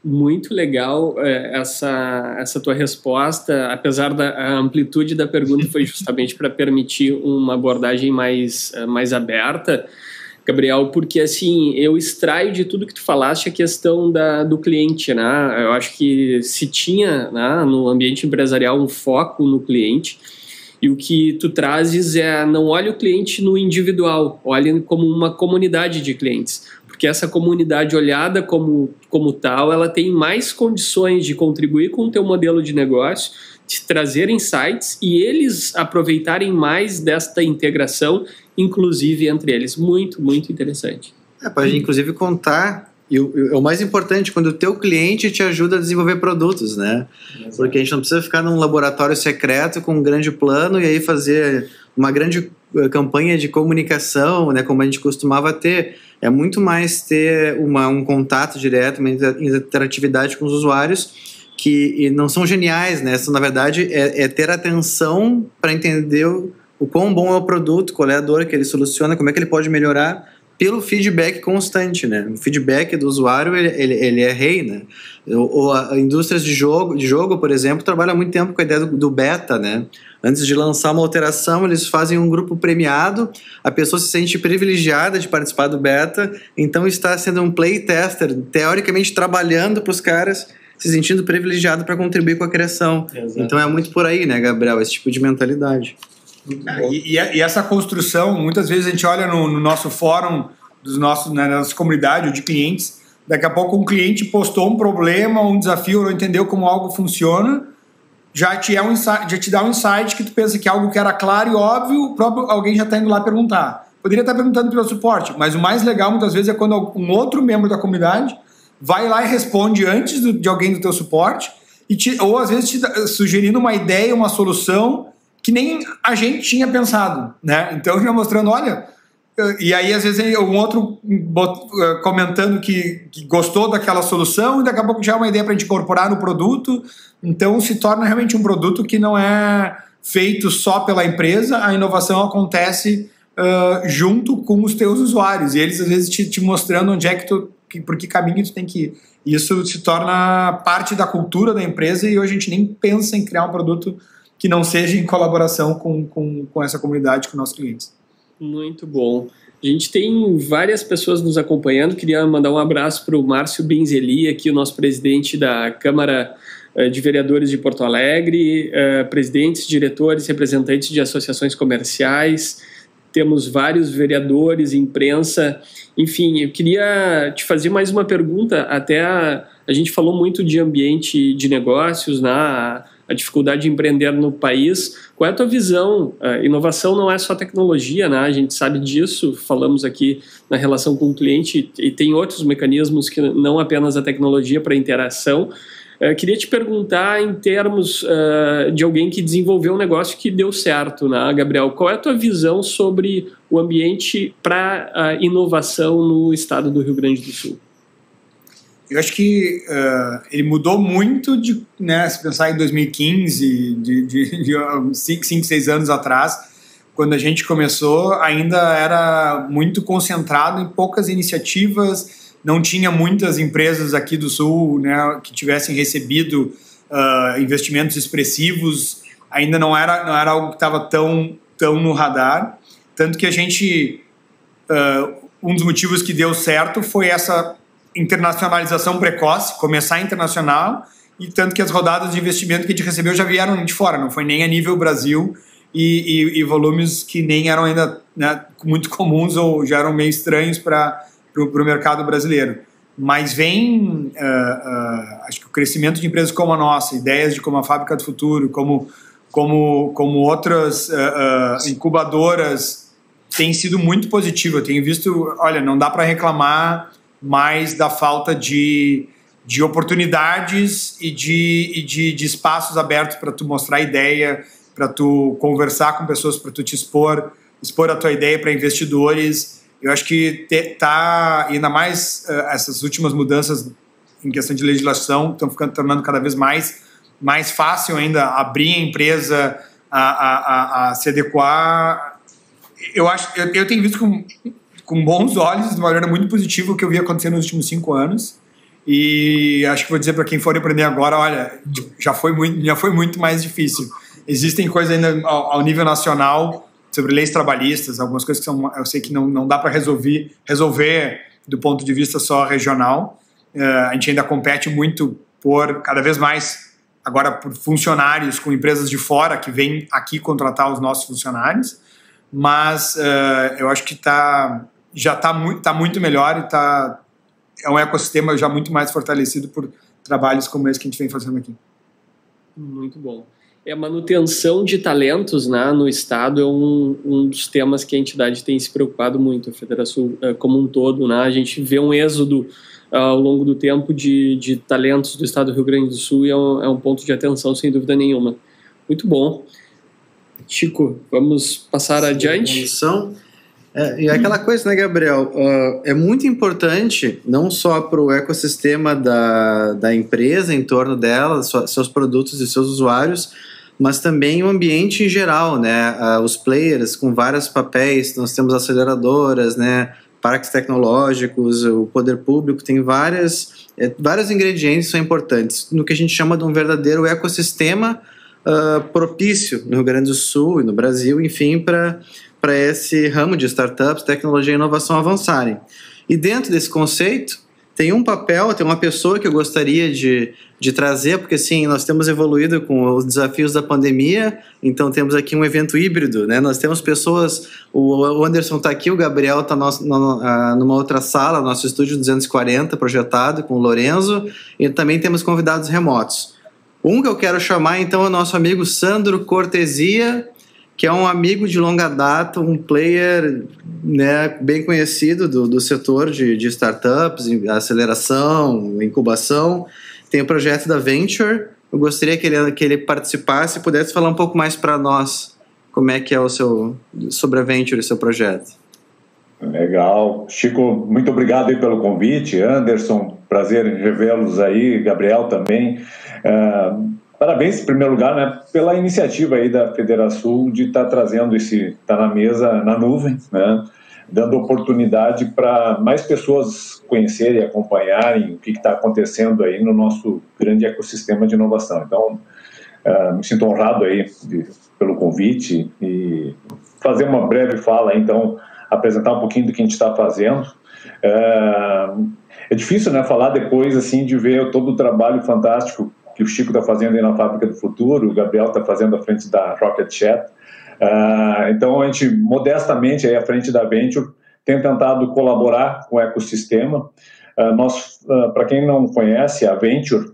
Muito legal é, essa, essa tua resposta, apesar da amplitude da pergunta foi justamente para permitir uma abordagem mais, é, mais aberta. Gabriel, porque assim, eu extraio de tudo que tu falaste a questão da, do cliente, né? Eu acho que se tinha né, no ambiente empresarial um foco no cliente, e o que tu trazes é não olhe o cliente no individual, olhe como uma comunidade de clientes. Porque essa comunidade olhada como, como tal, ela tem mais condições de contribuir com o teu modelo de negócio, de trazer insights e eles aproveitarem mais desta integração inclusive entre eles. Muito, muito interessante. É, pode inclusive contar e o, o, mais importante, quando o teu cliente te ajuda a desenvolver produtos, né? Exato. Porque a gente não precisa ficar num laboratório secreto com um grande plano e aí fazer uma grande eh, campanha de comunicação, né? Como a gente costumava ter. É muito mais ter uma, um contato direto, uma interatividade com os usuários que não são geniais, né? São, na verdade, é, é ter atenção para entender o o quão bom é o produto, qual é a dor que ele soluciona, como é que ele pode melhorar pelo feedback constante, né? O feedback do usuário, ele, ele, ele é rei, né? Ou a, a indústrias de jogo, de jogo, por exemplo, trabalha muito tempo com a ideia do, do, beta, né? Antes de lançar uma alteração, eles fazem um grupo premiado, a pessoa se sente privilegiada de participar do beta, então está sendo um playtester, teoricamente trabalhando para os caras, se sentindo privilegiado para contribuir com a criação. Exato. Então é muito por aí, né, Gabriel? Esse tipo de mentalidade. E, e, essa construção, muitas vezes a gente olha no, no nosso fórum, dos nossos, né, na nossa comunidade de clientes, daqui a pouco um cliente postou um problema, um desafio, ou não entendeu como algo funciona, já te, é um insight, já te dá um insight que tu pensa que é algo que era claro e óbvio, o próprio, alguém já está indo lá perguntar. Poderia estar perguntando pelo suporte, mas o mais legal muitas vezes é quando um outro membro da comunidade vai lá e responde antes do, de alguém do teu suporte, e te, ou às vezes te, sugerindo uma ideia, uma solução que nem a gente tinha pensado, né? Então já mostrando, olha, e aí às vezes um outro eh, comentando que, que gostou daquela solução e daqui a pouco já é uma ideia para a gente incorporar no produto, então se torna realmente um produto que não é feito só pela empresa, a inovação acontece uh, junto com os teus usuários e eles às vezes te, te mostrando onde é que tu, por que caminho tu tem que ir. Isso se torna parte da cultura da empresa e hoje a gente nem pensa em criar um produto que não seja em colaboração com, com, com essa comunidade, com nossos clientes. Muito bom. A gente tem várias pessoas nos acompanhando. Queria mandar um abraço para o Márcio Benzeli, aqui o nosso presidente da Câmara eh, de Vereadores de Porto Alegre, eh, presidentes, diretores, representantes de associações comerciais. Temos vários vereadores, imprensa. Enfim, eu queria te fazer mais uma pergunta. Até a, a gente falou muito de ambiente de negócios, na né? A dificuldade de empreender no país. Qual é a tua visão? A inovação não é só tecnologia, né? A gente sabe disso, falamos aqui na relação com o cliente e tem outros mecanismos que não apenas a tecnologia para interação. Uh, queria te perguntar em termos uh, de alguém que desenvolveu um negócio que deu certo, né, Gabriel? Qual é a tua visão sobre o ambiente para a inovação no estado do Rio Grande do Sul? Eu acho que uh, ele mudou muito de, né, se pensar em 2015, de, de, de 5, 6 anos atrás, quando a gente começou, ainda era muito concentrado em poucas iniciativas, não tinha muitas empresas aqui do Sul né, que tivessem recebido uh, investimentos expressivos, ainda não era, não era algo que estava tão, tão no radar, tanto que a gente, uh, um dos motivos que deu certo foi essa internacionalização precoce, começar internacional, e tanto que as rodadas de investimento que a gente recebeu já vieram de fora, não foi nem a nível Brasil e, e, e volumes que nem eram ainda né, muito comuns ou já eram meio estranhos para o mercado brasileiro. Mas vem, uh, uh, acho que o crescimento de empresas como a nossa, ideias de como a Fábrica do Futuro, como como, como outras uh, incubadoras, tem sido muito positivo. Eu tenho visto, olha, não dá para reclamar mais da falta de, de oportunidades e de, e de, de espaços abertos para tu mostrar ideia, para tu conversar com pessoas, para tu te expor, expor a tua ideia para investidores. Eu acho que tá ainda mais uh, essas últimas mudanças em questão de legislação estão ficando tornando cada vez mais mais fácil ainda abrir a empresa a, a, a, a se adequar. Eu acho, eu, eu tenho visto com, com bons olhos, de uma maneira muito positiva, o que eu vi acontecendo nos últimos cinco anos. E acho que vou dizer para quem for empreender agora, olha, já foi muito, já foi muito mais difícil. Existem coisas ainda ao, nível nacional sobre leis trabalhistas, algumas coisas que são, eu sei que não, não dá para resolver, resolver do ponto de vista só regional. Uh, a gente ainda compete muito por cada vez mais agora por funcionários com empresas de fora que vêm aqui contratar os nossos funcionários, mas uh, eu acho que tá, já está muito, tá muito melhor e tá, é um ecossistema já muito mais fortalecido por trabalhos como esse que a gente vem fazendo aqui. Muito bom. É a manutenção de talentos né, no Estado é um, um dos temas que a entidade tem se preocupado muito, a Federação uh, como um todo. Né? A gente vê um êxodo ao longo do tempo de, de talentos do estado do Rio Grande do Sul e é um, é um ponto de atenção, sem dúvida nenhuma. Muito bom. Chico, vamos passar Sim, adiante? É, e aquela coisa, né, Gabriel? Uh, é muito importante, não só para o ecossistema da, da empresa em torno dela, seus produtos e seus usuários, mas também o ambiente em geral, né? Uh, os players com vários papéis, nós temos aceleradoras, né? parques tecnológicos, o poder público, tem várias, é, vários ingredientes que são importantes no que a gente chama de um verdadeiro ecossistema uh, propício no Rio Grande do Sul e no Brasil, enfim, para esse ramo de startups, tecnologia e inovação avançarem. E dentro desse conceito, tem um papel, tem uma pessoa que eu gostaria de, de trazer, porque sim, nós temos evoluído com os desafios da pandemia, então temos aqui um evento híbrido, né? Nós temos pessoas, o Anderson está aqui, o Gabriel está numa outra sala, nosso estúdio 240 projetado com o Lorenzo, e também temos convidados remotos. Um que eu quero chamar então é o nosso amigo Sandro Cortesia, que é um amigo de longa data, um player né, bem conhecido do, do setor de, de startups, aceleração, incubação. Tem o projeto da Venture. Eu gostaria que ele, que ele participasse e pudesse falar um pouco mais para nós como é que é o seu sobre a Venture, o seu projeto. Legal. Chico, muito obrigado aí pelo convite. Anderson, prazer em revê-los aí. Gabriel também. Uh, Parabéns, em primeiro lugar, né, pela iniciativa aí da Federação de estar tá trazendo esse, tá na mesa, na nuvem, né, dando oportunidade para mais pessoas conhecerem e acompanharem o que está acontecendo aí no nosso grande ecossistema de inovação. Então, uh, me sinto honrado aí de, pelo convite e fazer uma breve fala, então, apresentar um pouquinho do que a gente está fazendo. Uh, é difícil, né, falar depois, assim, de ver todo o trabalho fantástico que o Chico está fazendo aí na Fábrica do Futuro, o Gabriel está fazendo à frente da Rocket Chat. Uh, então, a gente, modestamente, aí à frente da Venture, tem tentado colaborar com o ecossistema. Uh, nós, uh, para quem não conhece, a Venture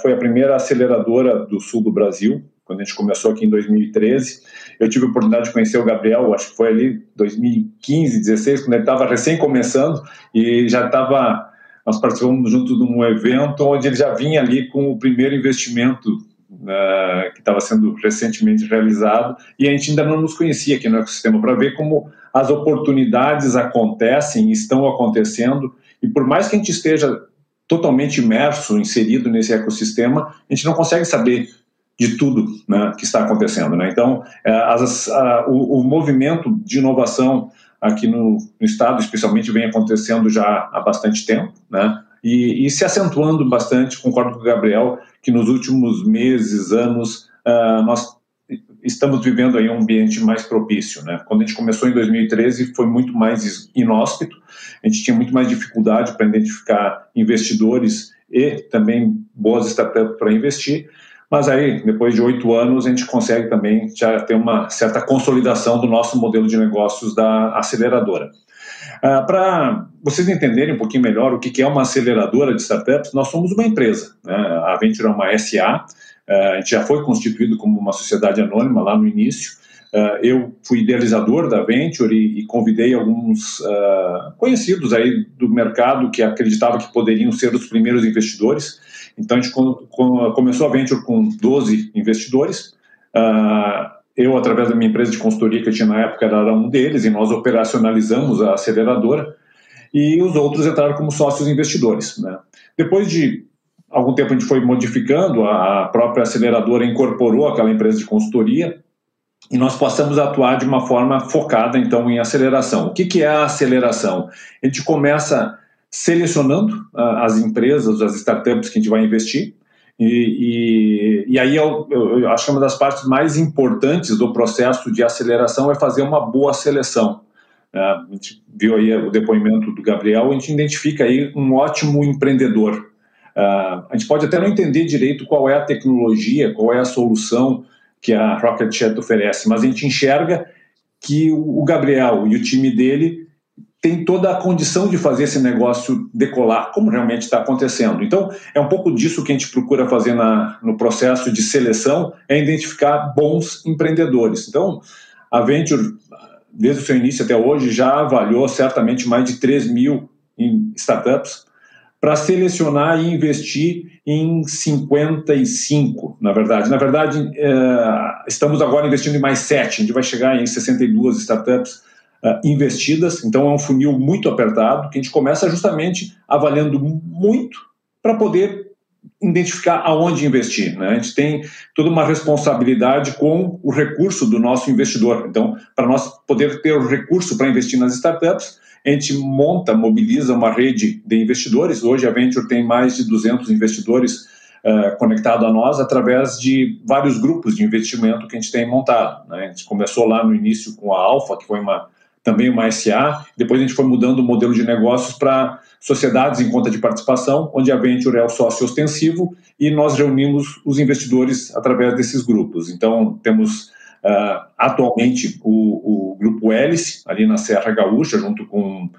foi a primeira aceleradora do sul do Brasil, quando a gente começou aqui em 2013. Eu tive a oportunidade de conhecer o Gabriel, acho que foi ali 2015, 16, quando ele estava recém começando e já estava nós participamos junto de um evento onde ele já vinha ali com o primeiro investimento uh, que estava sendo recentemente realizado e a gente ainda não nos conhecia aqui no ecossistema para ver como as oportunidades acontecem, estão acontecendo e por mais que a gente esteja totalmente imerso, inserido nesse ecossistema, a gente não consegue saber de tudo né, que está acontecendo. Né? Então, eh, as, o, o movimento de inovação aqui no, no, estado, especialmente, vem acontecendo já há bastante tempo, né? E, e, se acentuando bastante, concordo com o Gabriel, que nos últimos meses, anos, uh, nós estamos vivendo aí um ambiente mais propício, né? Quando a gente começou em 2013, foi muito mais inóspito, a gente tinha muito mais dificuldade para identificar investidores e também boas startups para investir, mas aí, depois de oito anos, a gente consegue também já ter uma certa consolidação do nosso modelo de negócios da aceleradora. Uh, Para vocês entenderem um pouquinho melhor o que é uma aceleradora de startups, nós somos uma empresa. Né? A Venture é uma SA, uh, a gente já foi constituído como uma sociedade anônima lá no início. Uh, eu fui idealizador da Venture e, convidei alguns conhecidos aí do mercado que acreditavam que poderiam ser os primeiros investidores. Então a gente começou a Venture com 12 investidores. Uh, eu, através da minha empresa de consultoria que eu tinha na época, era um deles, e nós operacionalizamos a aceleradora, e os outros entraram como sócios investidores. Né? Depois de algum tempo, a gente foi modificando, a própria aceleradora incorporou aquela empresa de consultoria, e nós passamos a atuar de uma forma focada, então, em aceleração. O que, que é a aceleração? A gente começa selecionando uh, as empresas, as startups que a gente vai investir, e, e, e, aí eu, eu, acho que uma das partes mais importantes do processo de aceleração é fazer uma boa seleção. É, a gente viu aí o depoimento do Gabriel, a gente identifica aí um ótimo empreendedor. É, a gente pode até não entender direito qual é a tecnologia, qual é a solução que a Rocket Chat oferece, mas a gente enxerga que o Gabriel e o time dele tem toda a condição de fazer esse negócio decolar, como realmente está acontecendo. Então, é um pouco disso que a gente procura fazer na, no processo de seleção, é identificar bons empreendedores. Então, a Venture, desde o seu início até hoje, já avaliou certamente mais de 3 mil startups para selecionar e investir em 55, na verdade. Na verdade, é, estamos agora investindo em mais 7, a gente vai chegar em 62 startups investidas, então é um funil muito apertado, que a gente começa justamente avaliando muito para poder identificar aonde investir. Né? A gente tem toda uma responsabilidade com o recurso do nosso investidor. Então, para nós poder ter o recurso para investir nas startups, a gente monta, mobiliza uma rede de investidores. Hoje a Venture tem mais de 200 investidores uh, conectados a nós através de vários grupos de investimento que a gente tem montado. Né? A gente começou lá no início com a Alfa, que foi uma também uma SA. Depois a gente foi mudando o modelo de negócios para sociedades em conta de participação, onde a Venture é o sócio ostensivo e nós reunimos os investidores através desses grupos. Então, temos uh, atualmente o, o grupo Hélice, ali na Serra Gaúcha, junto com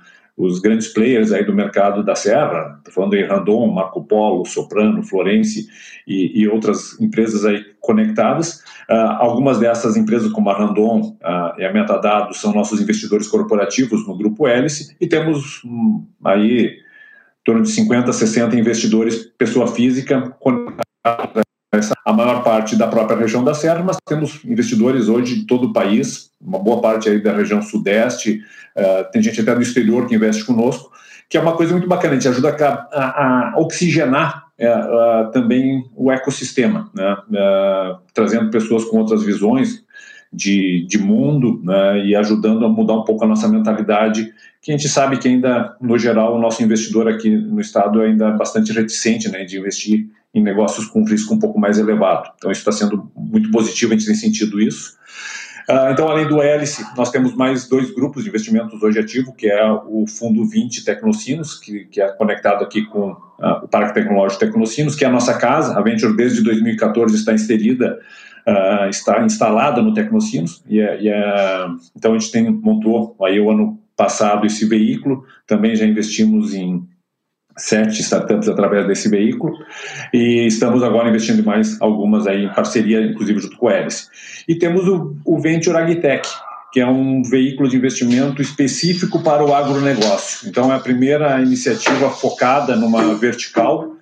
os grandes players aí do mercado da Serra, falando aí Randon, Marco Polo, Soprano, Florence e, e outras empresas aí conectadas. Uh, algumas dessas empresas, como a Randon uh, e a Metadados, são nossos investidores corporativos no grupo Hélice e temos um, aí em torno de 50, 60 investidores, pessoa física, conectados a maior parte da própria região da Serra, mas temos investidores hoje de todo o país, uma boa parte aí da região sudeste, uh, tem gente até do exterior que investe conosco, que é uma coisa muito bacana, a gente ajuda a, a, oxigenar uh, uh, também o ecossistema, né? trazendo pessoas com outras visões de, de mundo né? e ajudando a mudar um pouco a nossa mentalidade, que a gente sabe que ainda, no geral, o nosso investidor aqui no estado é ainda bastante reticente né, de investir em negócios com risco um pouco mais elevado. Então, isso está sendo muito positivo, a gente tem sentido isso. Uh, então, além do Hélice, nós temos mais dois grupos de investimentos hoje ativo, que é o Fundo 20 Tecnocinos, que, que é conectado aqui com uh, o Parque Tecnológico Tecnocinos, que é a nossa casa. A Venture, desde 2014, está inserida, uh, está instalada no Tecnocinos. E, é, e é, então, a gente tem, montou aí o ano passado esse veículo. Também já investimos em sete startups através desse veículo e estamos agora investindo mais algumas aí em parceria, inclusive junto com Hélice. E temos o, o Venture Agtech, que é um veículo de investimento específico para o agronegócio. Então é a primeira iniciativa focada numa vertical,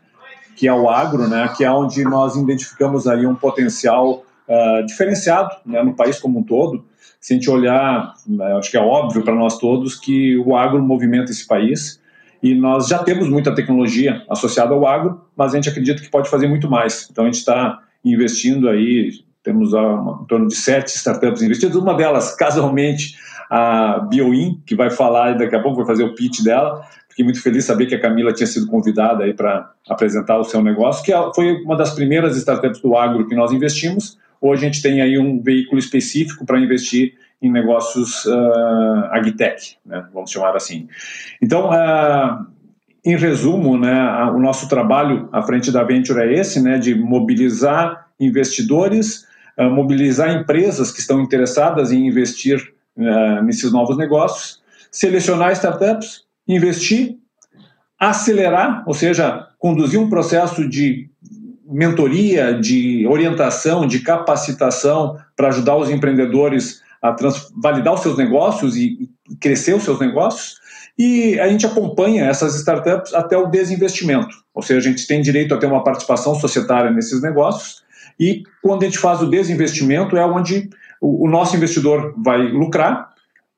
que é o agro, né, que é onde nós identificamos aí um potencial uh, diferenciado né, no país como um todo. Se a gente olhar, né, acho que é óbvio para nós todos que o agro movimenta esse país, e nós já temos muita tecnologia associada ao agro, mas a gente acredita que pode fazer muito mais. Então a gente está investindo aí, temos em torno de sete startups investidas, uma delas, casualmente, a Bioin, que vai falar daqui a pouco, vai fazer o pitch dela. Fiquei muito feliz saber que a Camila tinha sido convidada aí para apresentar o seu negócio, que é, foi uma das primeiras startups do agro que nós investimos. Hoje a gente tem aí um veículo específico para investir em negócios uh, agtech, né, vamos chamar assim. Então, uh, em resumo, né, o nosso trabalho à frente da Venture é esse, né, de mobilizar investidores, uh, mobilizar empresas que estão interessadas em investir nesses novos negócios, selecionar startups, investir, acelerar, ou seja, conduzir um processo de mentoria, de orientação, de capacitação para ajudar os empreendedores a validar os seus negócios e crescer os seus negócios. E a gente acompanha essas startups até o desinvestimento, ou seja, a gente tem direito a ter uma participação societária nesses negócios. E quando a gente faz o desinvestimento, é onde o, nosso investidor vai lucrar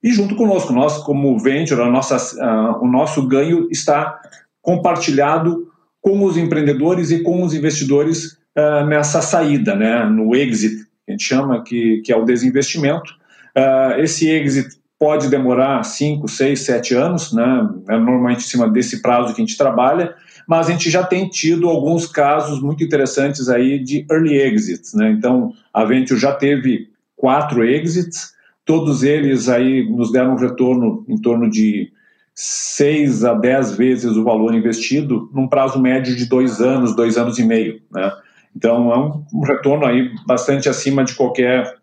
e junto conosco, nós como venture, a nossa, uh, o nosso ganho está compartilhado com os empreendedores e com os investidores uh, nessa saída, né, no exit, que a gente chama, que, que é o desinvestimento. Uh, esse exit pode demorar 5, 6, 7 anos, né, é normalmente em cima desse prazo que a gente trabalha, mas a gente já tem tido alguns casos muito interessantes aí de early exits. Né? Então, a Venture já teve quatro exits, todos eles aí nos deram um retorno em torno de 6 a 10 vezes o valor investido num prazo médio de dois anos, dois anos e meio. Né? Então, é um, retorno aí bastante acima de qualquer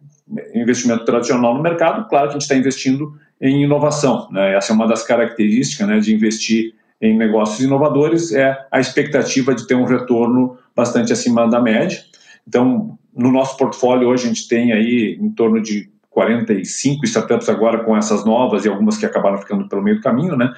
investimento tradicional no mercado. Claro que a gente está investindo em inovação. Né? Essa é uma das características né, de investir em negócios inovadores, é a expectativa de ter um retorno bastante acima da média. Então, no nosso portfólio hoje a gente tem aí em torno de 45 startups agora com essas novas e algumas que acabaram ficando pelo meio do caminho, né?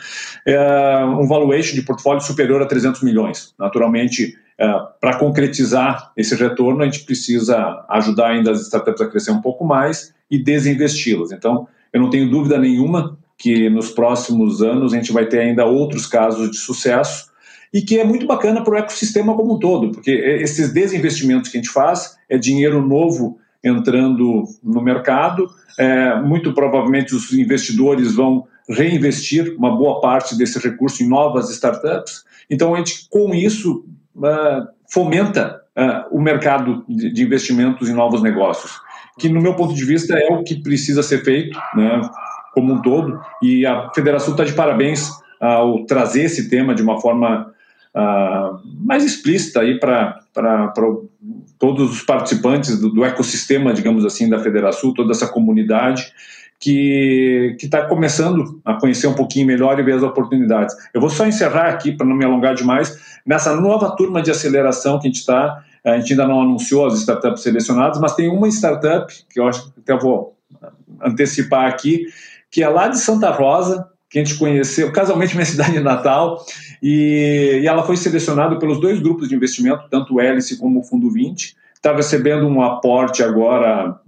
É um valuation de portfólio superior a 300 milhões. Naturalmente, é, para concretizar esse retorno, a gente precisa ajudar ainda as startups a crescer um pouco mais e desinvesti-las. Então, eu não tenho dúvida nenhuma que nos próximos anos a gente vai ter ainda outros casos de sucesso e que é muito bacana para o ecossistema como um todo, porque esses desinvestimentos que a gente faz é dinheiro novo entrando no mercado. É, muito provavelmente os investidores vão reinvestir uma boa parte desse recurso em novas startups. Então, a gente, com isso, uh, fomenta uh, o mercado de, investimentos em novos negócios, que, no meu ponto de vista, é o que precisa ser feito, né, como um todo. E a Federação está de parabéns ao trazer esse tema de uma forma uh, mais explícita aí para todos os participantes do, do, ecossistema, digamos assim, da Federação, toda essa comunidade que está começando a conhecer um pouquinho melhor e ver as oportunidades. Eu vou só encerrar aqui, para não me alongar demais, nessa nova turma de aceleração que a gente está, a gente ainda não anunciou as startups selecionadas, mas tem uma startup, que eu acho que até vou antecipar aqui, que é lá de Santa Rosa, que a gente conheceu, casualmente minha cidade natal, e, e, ela foi selecionada pelos dois grupos de investimento, tanto o Hélice como o Fundo 20, está recebendo um aporte agora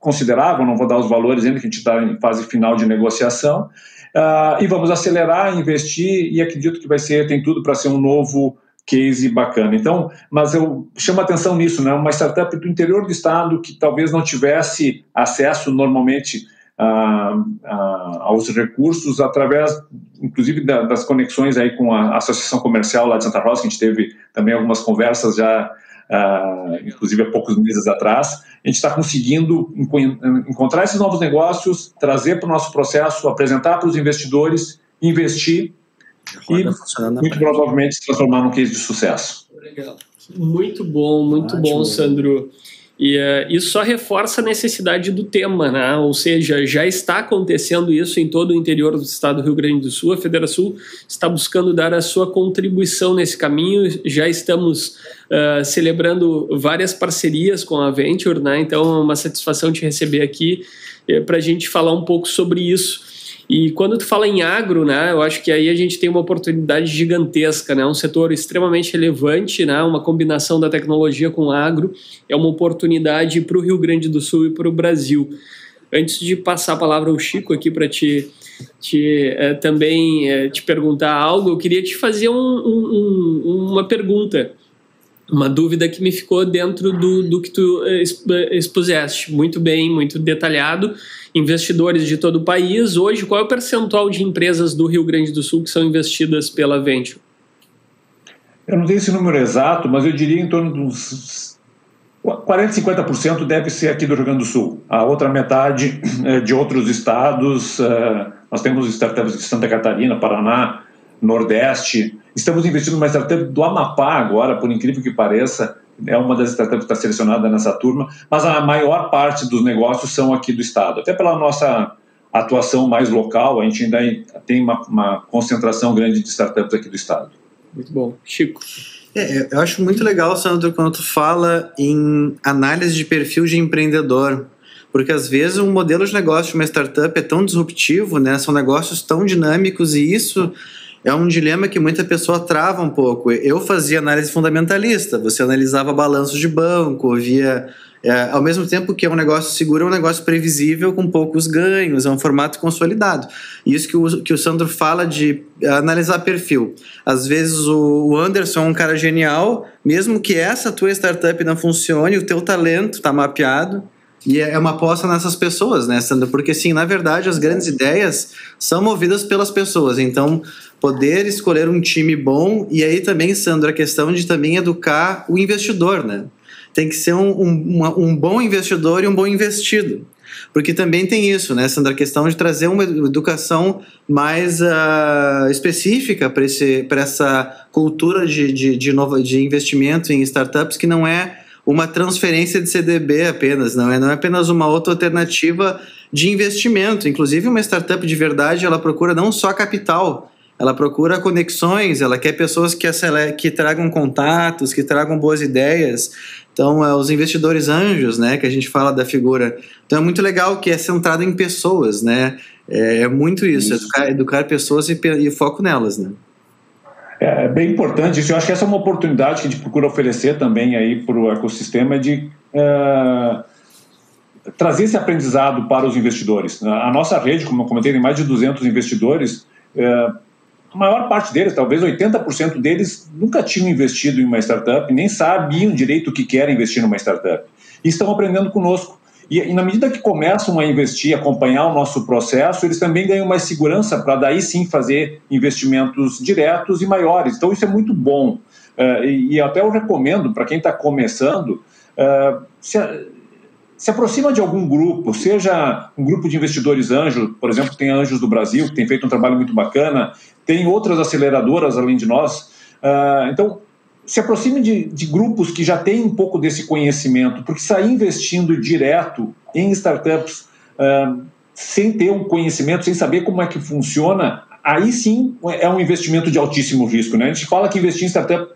considerável, não vou dar os valores ainda, que a gente está em fase final de negociação, uh, e vamos acelerar, investir, e acredito que vai ser, tem tudo para ser um novo case bacana. Então, mas eu chamo atenção nisso, né? Uma startup do interior do estado que talvez não tivesse acesso normalmente aos recursos através, inclusive, da, das conexões aí com a Associação Comercial lá de Santa Rosa, que a gente teve também algumas conversas já, uh, inclusive há poucos meses atrás. A gente está conseguindo encontrar esses novos negócios, trazer para o nosso processo, apresentar para os investidores, investir e, muito provavelmente, se transformar num case de sucesso. Legal. Muito bom, muito Ótimo. bom, Sandro. E uh, isso só reforça a necessidade do tema, né? ou seja, já está acontecendo isso em todo o interior do estado do Rio Grande do Sul. A Federação está buscando dar a sua contribuição nesse caminho. Já estamos uh, celebrando várias parcerias com a Venture, né? então é uma satisfação te receber aqui uh, para a gente falar um pouco sobre isso. E quando tu fala em agro, né, eu acho que aí a gente tem uma oportunidade gigantesca, né, um setor extremamente relevante, né, uma combinação da tecnologia com agro, é uma oportunidade para o Rio Grande do Sul e para o Brasil. Antes de passar a palavra ao Chico aqui para te, te é, também é, te perguntar algo, eu queria te fazer um, um, uma pergunta uma dúvida que me ficou dentro do, do que tu eh, eh, expuseste. Muito bem, muito detalhado. Investidores de todo o país. Hoje, qual é o percentual de empresas do Rio Grande do Sul que são investidas pela Venture? Eu não tenho esse número exato, mas eu diria em torno dos 40, 50% deve ser aqui do Rio Grande do Sul. A outra metade é de outros estados. Nós temos startups de Santa Catarina, Paraná, Nordeste. Estamos investindo numa startup do Amapá agora, por incrível que pareça, é uma das startups que está selecionada nessa turma, mas a maior parte dos negócios são aqui do estado, até pela nossa atuação mais local, a gente ainda tem uma, uma concentração grande de startups aqui do estado. Muito bom. Chico. É, eu acho muito legal, Sandro, quando tu fala em análise de perfil de empreendedor. Porque às vezes um modelo de negócio de uma startup é tão disruptivo, né? São negócios tão dinâmicos e isso é um dilema que muita pessoa trava um pouco. Eu fazia análise fundamentalista, você analisava balanços de banco, via é, ao mesmo tempo que é um negócio seguro, é um negócio previsível com poucos ganhos, é um formato consolidado. E isso que o, que o Sandro fala de analisar perfil. Às vezes o Anderson é um cara genial, mesmo que essa tua startup não funcione, o teu talento está mapeado, e é uma aposta nessas pessoas, né, Sandra? Porque, sim, na verdade, as grandes ideias são movidas pelas pessoas. Então, poder escolher um time bom e aí também, Sandra, a questão de também educar o investidor, né? Tem que ser um, um, um bom investidor e um bom investido. Porque também tem isso, né, Sandra? A questão de trazer uma educação mais uh, específica para essa cultura de, de, de, nova, de investimento em startups que não é uma transferência de CDB apenas, não é, não é apenas uma outra alternativa de investimento. Inclusive, uma startup de verdade, ela procura não só capital, ela procura conexões, ela quer pessoas que, que tragam contatos, que tragam boas ideias. Então, é, os investidores anjos, né, que a gente fala da figura. Então, é muito legal que é centrado em pessoas, né? É, é muito isso, isso. Educar, educar, pessoas e, e foco nelas, né? É, é bem importante isso. Eu acho que essa é uma oportunidade que a gente procura oferecer também aí para o ecossistema de é, trazer esse aprendizado para os investidores. A nossa rede, como eu comentei, tem mais de 200 investidores. É, a maior parte deles, talvez 80% deles, nunca tinham investido em uma startup, nem sabiam direito o que querem investir numa startup. E estão aprendendo conosco. E, e, na medida que começam a investir, acompanhar o nosso processo, eles também ganham mais segurança para daí sim fazer investimentos diretos e maiores. Então isso é muito bom. Uh, e, e, até eu recomendo para quem está começando, uh, se, se aproxima de algum grupo, seja um grupo de investidores anjo, por exemplo, tem Anjos do Brasil, que tem feito um trabalho muito bacana, tem outras aceleradoras além de nós. Uh, então, se aproxime de, de, grupos que já têm um pouco desse conhecimento, porque sair investindo direto em startups uh, sem ter um conhecimento, sem saber como é que funciona, aí sim é um investimento de altíssimo risco. Né? A gente fala que investir em startup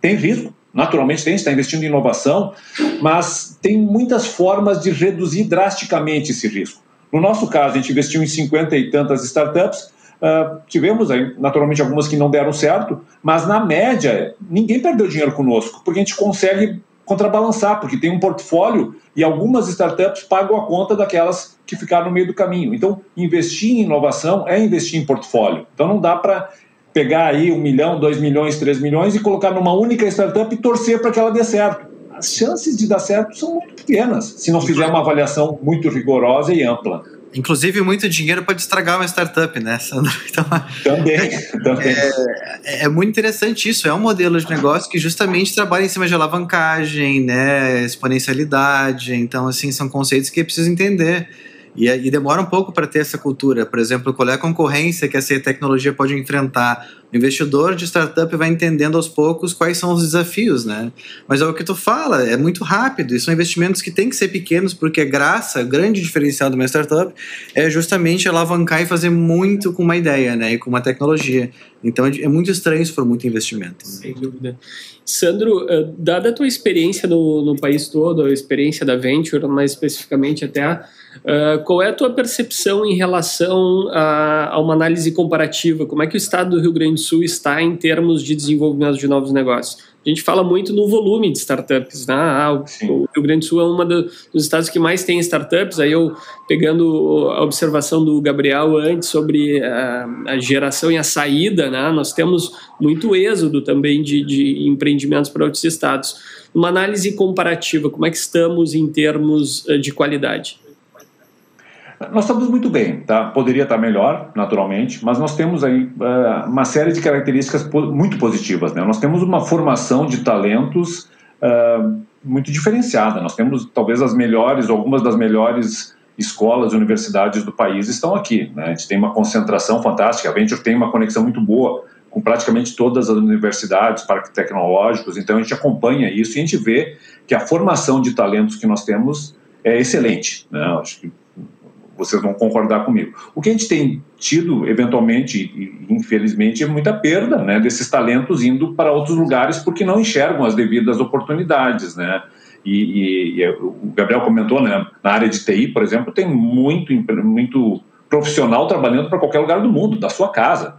tem risco, naturalmente tem, está investindo em inovação, mas tem muitas formas de reduzir drasticamente esse risco. No nosso caso, a gente investiu em 50 e tantas startups, Uh, tivemos aí, naturalmente, algumas que não deram certo, mas na média, ninguém perdeu dinheiro conosco, porque a gente consegue contrabalançar, porque tem um portfólio e algumas startups pagam a conta daquelas que ficaram no meio do caminho. Então, investir em inovação é investir em portfólio. Então, não dá para pegar aí um milhão, dois milhões, três milhões e colocar numa única startup e torcer para que ela dê certo. As chances de dar certo são muito pequenas, se não fizer uma avaliação muito rigorosa e ampla. Inclusive, muito dinheiro pode estragar uma startup, né, Sandro? Então, também, também. É, é, muito interessante isso. É um modelo de negócio que justamente trabalha em cima de alavancagem, né, exponencialidade. Então, assim, são conceitos que precisa entender. E, e demora um pouco para ter essa cultura. Por exemplo, qual é a concorrência que essa tecnologia pode enfrentar? O investidor de startup vai entendendo aos poucos quais são os desafios, né? Mas é o que tu fala, é muito rápido. E são investimentos que têm que ser pequenos, porque a graça, o grande diferencial de uma startup é justamente alavancar e fazer muito com uma ideia, né? E com uma tecnologia. Então é, é muito estranho se for muito investimento. Né? Sem dúvida. Sandro, eh, dada a tua experiência no, no país todo, a experiência da Venture, mais especificamente até Uh, qual é a tua percepção em relação a, a, uma análise comparativa? Como é que o estado do Rio Grande do Sul está em termos de desenvolvimento de novos negócios? A gente fala muito no volume de startups, né? Ah, o, o, Rio Grande do Sul é um dos estados que mais tem startups. Aí eu, pegando a observação do Gabriel antes sobre a, a geração e a saída, né? Nós temos muito êxodo também de, de empreendimentos para outros estados. Uma análise comparativa, como é que estamos em termos eh, de qualidade? Nós estamos muito bem, tá? Poderia estar melhor, naturalmente, mas nós temos aí uh, uma série de características muito positivas, né? Nós temos uma formação de talentos uh, muito diferenciada. Nós temos talvez as melhores, algumas das melhores escolas e universidades do país estão aqui, né? A gente tem uma concentração fantástica. A Venture tem uma conexão muito boa com praticamente todas as universidades, parques tecnológicos. Então a gente acompanha isso e a gente vê que a formação de talentos que nós temos é excelente. Né? Acho que vocês vão concordar comigo. O que a gente tem tido, eventualmente, e infelizmente, é muita perda né, desses talentos indo para outros lugares porque não enxergam as devidas oportunidades, né? E, e, e o Gabriel comentou, né, na área de TI, por exemplo, tem muito, muito profissional trabalhando para qualquer lugar do mundo, da sua casa,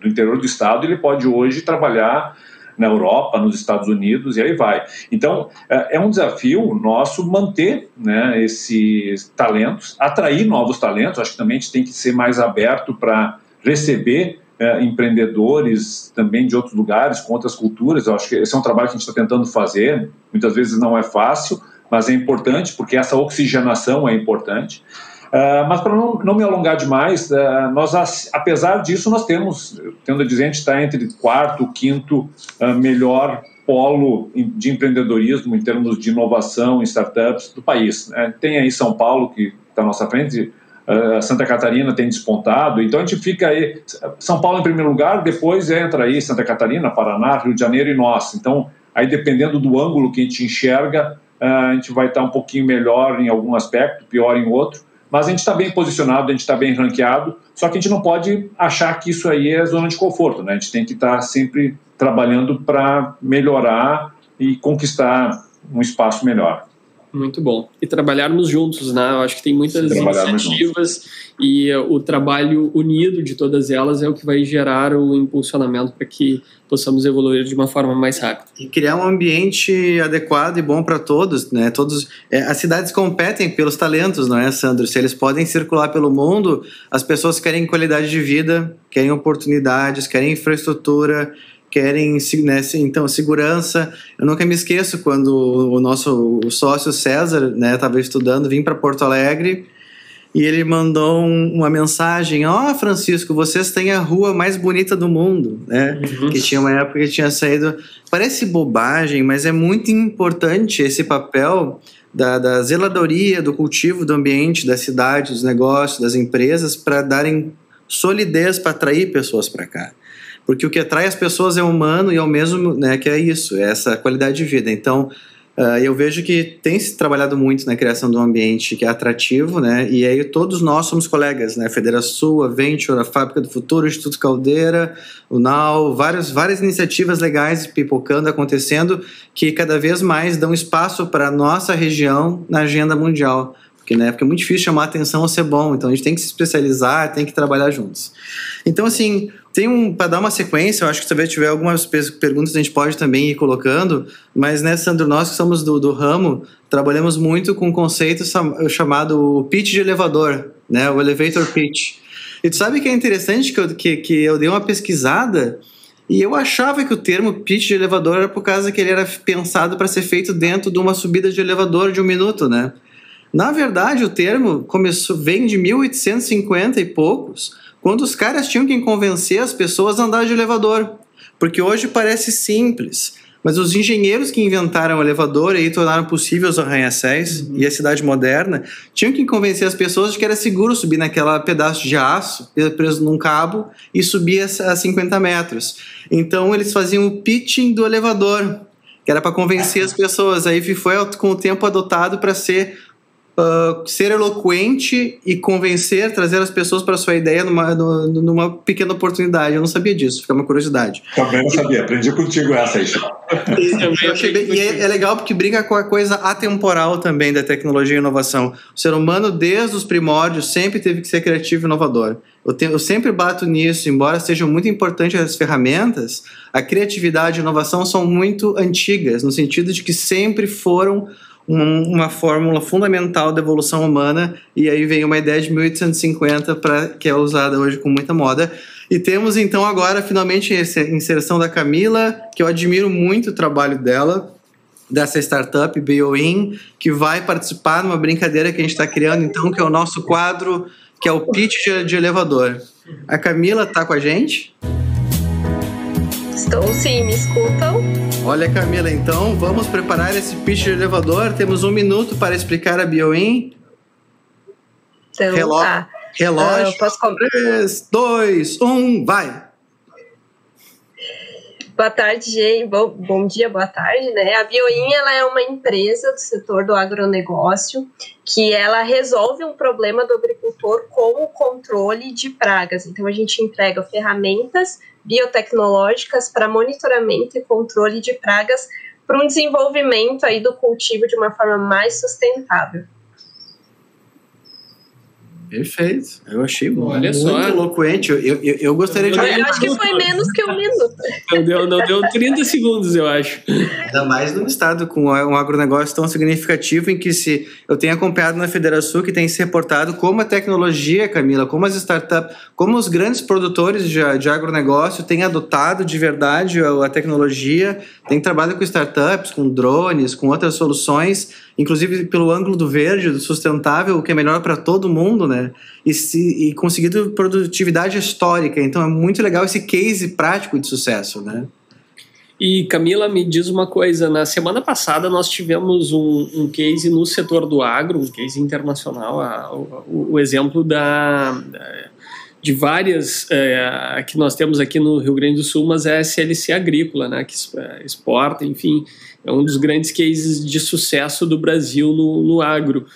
do interior do estado, ele pode hoje trabalhar na Europa, nos Estados Unidos e aí vai. Então, é, é um desafio nosso manter né, esses talentos, atrair novos talentos. Acho que também a gente tem que ser mais aberto para receber é, empreendedores também de outros lugares, com outras culturas. Eu acho que esse é um trabalho que a gente está tentando fazer. Muitas vezes não é fácil, mas é importante, porque essa oxigenação é importante. Uh, mas para não, não, me alongar demais, uh, nós, apesar disso, nós temos, tendo a dizer, a gente está entre quarto, quinto uh, melhor polo de empreendedorismo em termos de inovação em startups do país. Né? Tem aí São Paulo, que está à nossa frente, Santa Catarina tem despontado, então a gente fica aí, São Paulo em primeiro lugar, depois entra aí Santa Catarina, Paraná, Rio de Janeiro e nós. Então, aí dependendo do ângulo que a gente enxerga, a gente vai estar um pouquinho melhor em algum aspecto, pior em outro, mas a gente está bem posicionado, a gente está bem ranqueado, só que a gente não pode achar que isso aí é zona de conforto, né? A gente tem que estar tá sempre trabalhando para melhorar e conquistar um espaço melhor. Muito bom. E trabalharmos juntos, né? Eu acho que tem muitas iniciativas juntos. e uh, o trabalho unido de todas elas é o que vai gerar o impulsionamento para que possamos evoluir de uma forma mais rápida. E criar um ambiente adequado e bom para todos, né? Todos, é, as cidades competem pelos talentos, não é, Sandro? Se eles podem circular pelo mundo, as pessoas querem qualidade de vida, querem oportunidades, querem infraestrutura, querem né, então segurança. Eu nunca me esqueço quando o nosso o sócio César estava né, estudando, vim para Porto Alegre e ele mandou um, uma mensagem: ó oh, Francisco, vocês têm a rua mais bonita do mundo, né? Uhum. Que tinha uma época que tinha saído. Parece bobagem, mas é muito importante esse papel da, da zeladoria, do cultivo do ambiente, da cidade, dos negócios, das empresas, para darem solidez para atrair pessoas para cá porque o que atrai as pessoas é humano e é o mesmo, né, que é isso, é essa qualidade de vida. Então, uh, eu vejo que tem se trabalhado muito na criação de um ambiente que é atrativo, né, e aí todos nós somos colegas, né, Federação, a Venture, a Fábrica do Futuro, o Instituto Caldeira, o NAU, várias, várias iniciativas legais pipocando, acontecendo, que cada vez mais dão espaço para a nossa região na agenda mundial porque é muito difícil chamar atenção ou ser bom, então a gente tem que se especializar, tem que trabalhar juntos. Então, assim, tem um, para dar uma sequência, eu acho que se tiver algumas perguntas a gente pode também ir colocando, mas né, Sandro, nós que somos do, do ramo, trabalhamos muito com um conceito chamado pitch de elevador, né, o elevator pitch. E tu sabe que é interessante que eu, que, que eu dei uma pesquisada e eu achava que o termo pitch de elevador era por causa que ele era pensado para ser feito dentro de uma subida de elevador de um minuto, né? Na verdade, o termo começou, vem de 1850 e poucos, quando os caras tinham que convencer as pessoas a andar de elevador. Porque hoje parece simples, mas os engenheiros que inventaram o elevador e tornaram possível os arranha-céus uhum. e a cidade moderna tinham que convencer as pessoas de que era seguro subir naquela pedaço de aço preso num cabo e subir a 50 metros. Então eles faziam o pitching do elevador, que era para convencer as pessoas. Aí foi com o tempo adotado para ser uh, ser eloquente e convencer, trazer as pessoas para a sua ideia numa, numa pequena oportunidade. Eu não sabia disso, fica uma curiosidade. Também não sabia, aprendi contigo essa aí. e, bem, e é, é, legal porque brinca com a coisa atemporal também da tecnologia e inovação. O ser humano, desde os primórdios, sempre teve que ser criativo e inovador. Eu, tenho, eu sempre bato nisso, embora sejam muito importantes as ferramentas, a criatividade e a inovação são muito antigas, no sentido de que sempre foram uma fórmula fundamental da evolução humana e aí vem uma ideia de 1850 para que é usada hoje com muita moda. E temos então agora finalmente essa inserção da Camila, que eu admiro muito o trabalho dela, dessa startup BioIn, que vai participar numa brincadeira que a gente está criando então, que é o nosso quadro, que é o pitch de elevador. A Camila está com a gente? Estou sim, me escutam? Olha, Camila, então vamos preparar esse pitch de elevador. Temos um minuto para explicar a BioIn. Então, Reló tá. Relógio. Uh, posso comprar? 3, 2, 1, vai! Boa tarde, Jay. Bom, bom dia, boa tarde. Né? A Bioin ela é uma empresa do setor do agronegócio que ela resolve um problema do agricultor com o controle de pragas. Então, a gente entrega ferramentas biotecnológicas para monitoramento e controle de pragas para um desenvolvimento aí do cultivo de uma forma mais sustentável. Perfeito. Eu achei Olha muito só. eloquente. Eu, eu, eu gostaria de. Eu acho que foi menos que um minuto. Não deu, não deu 30 segundos, eu acho. Ainda mais num estado com um agronegócio tão significativo em que se eu tenho acompanhado na Federação que tem se reportado como a tecnologia, Camila, como as startups, como os grandes produtores de, de agronegócio têm adotado de verdade a, a tecnologia, têm trabalhado com startups, com drones, com outras soluções inclusive pelo ângulo do verde, do sustentável, o que é melhor para todo mundo, né? E, se, e conseguido produtividade histórica. Então é muito legal esse case prático de sucesso, né? E Camila, me diz uma coisa: na semana passada nós tivemos um, um case no setor do agro, um case internacional, a, o, o, exemplo da, de várias é, que nós temos aqui no Rio Grande do Sul, mas é a SLC Agrícola, né, que exporta, enfim, é um dos grandes cases de sucesso do Brasil no, no agro.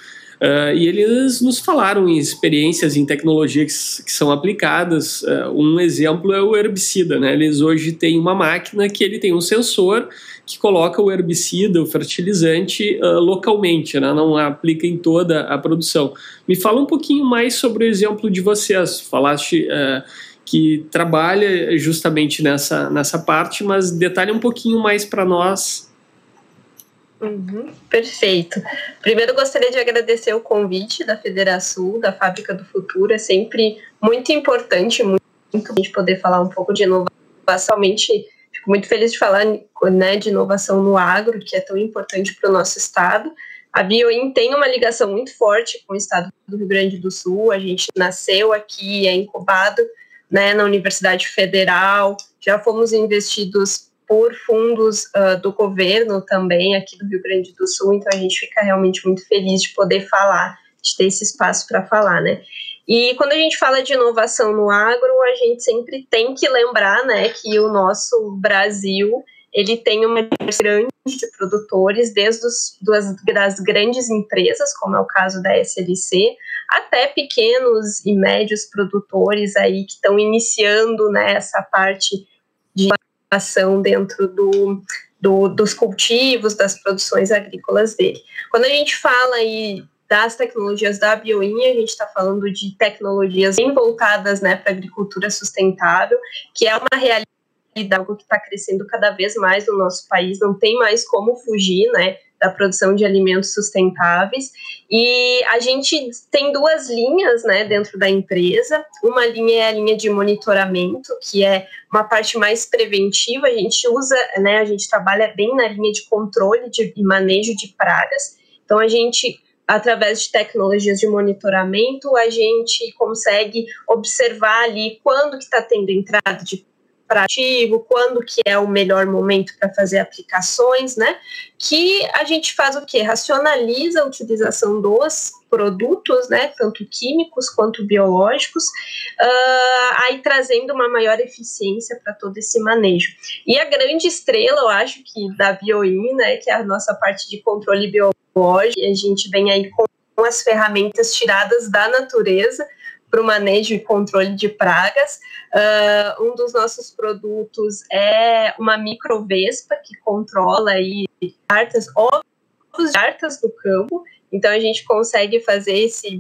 Uh, e eles nos falaram em experiências em tecnologias que, que são aplicadas. Uh, um exemplo é o herbicida. Né? Eles hoje têm uma máquina que ele tem um sensor que coloca o herbicida, o fertilizante, uh, localmente, né? não aplica em toda a produção. Me fala um pouquinho mais sobre o exemplo de vocês. Falaste que trabalha justamente nessa, nessa parte, mas detalhe um pouquinho mais para nós Uhum, perfeito. Primeiro, gostaria de agradecer o convite da Federação, da Fábrica do Futuro. É sempre muito importante, muito, a gente poder falar um pouco de inovação. Realmente, fico muito feliz de falar né, de inovação no agro, que é tão importante para o nosso estado. A Bioin tem uma ligação muito forte com o estado do Rio Grande do Sul. A gente nasceu aqui, é incubado né, na Universidade Federal, já fomos investidos por fundos uh, do governo também aqui do Rio Grande do Sul, então a gente fica realmente muito feliz de poder falar, de ter esse espaço para falar, né? E quando a gente fala de inovação no agro, a gente sempre tem que lembrar, né, que o nosso Brasil ele tem uma grande de produtores, desde os, das, grandes empresas, como é o caso da SLC, até pequenos e médios produtores aí que estão iniciando né, essa parte de ação dentro do, do, dos cultivos, das produções agrícolas dele. Quando a gente fala aí das tecnologias da bioinha, a gente está falando de tecnologias bem voltadas né, para a agricultura sustentável, que é uma realidade algo que está crescendo cada vez mais no nosso país, não tem mais como fugir, né? da produção de alimentos sustentáveis. E a gente tem duas linhas né, dentro da empresa. Uma linha é a linha de monitoramento, que é uma parte mais preventiva. A gente usa, né, a gente trabalha bem na linha de controle de, e manejo de pragas. Então a gente através de tecnologias de monitoramento, a gente consegue observar ali quando que está tendo entrada de quando que é o melhor momento para fazer aplicações, né? Que a gente faz o quê? Racionaliza a utilização dos produtos, né, tanto químicos quanto biológicos, uh, aí trazendo uma maior eficiência para todo esse manejo. E a grande estrela, eu acho que da Bioin, né, que é a nossa parte de controle biológico, a gente vem aí com as ferramentas tiradas da natureza, para o manejo e controle de pragas. Uh, um dos nossos produtos é uma microvespa que controla aí cartas, ovos de cartas do campo. Então a gente consegue fazer esse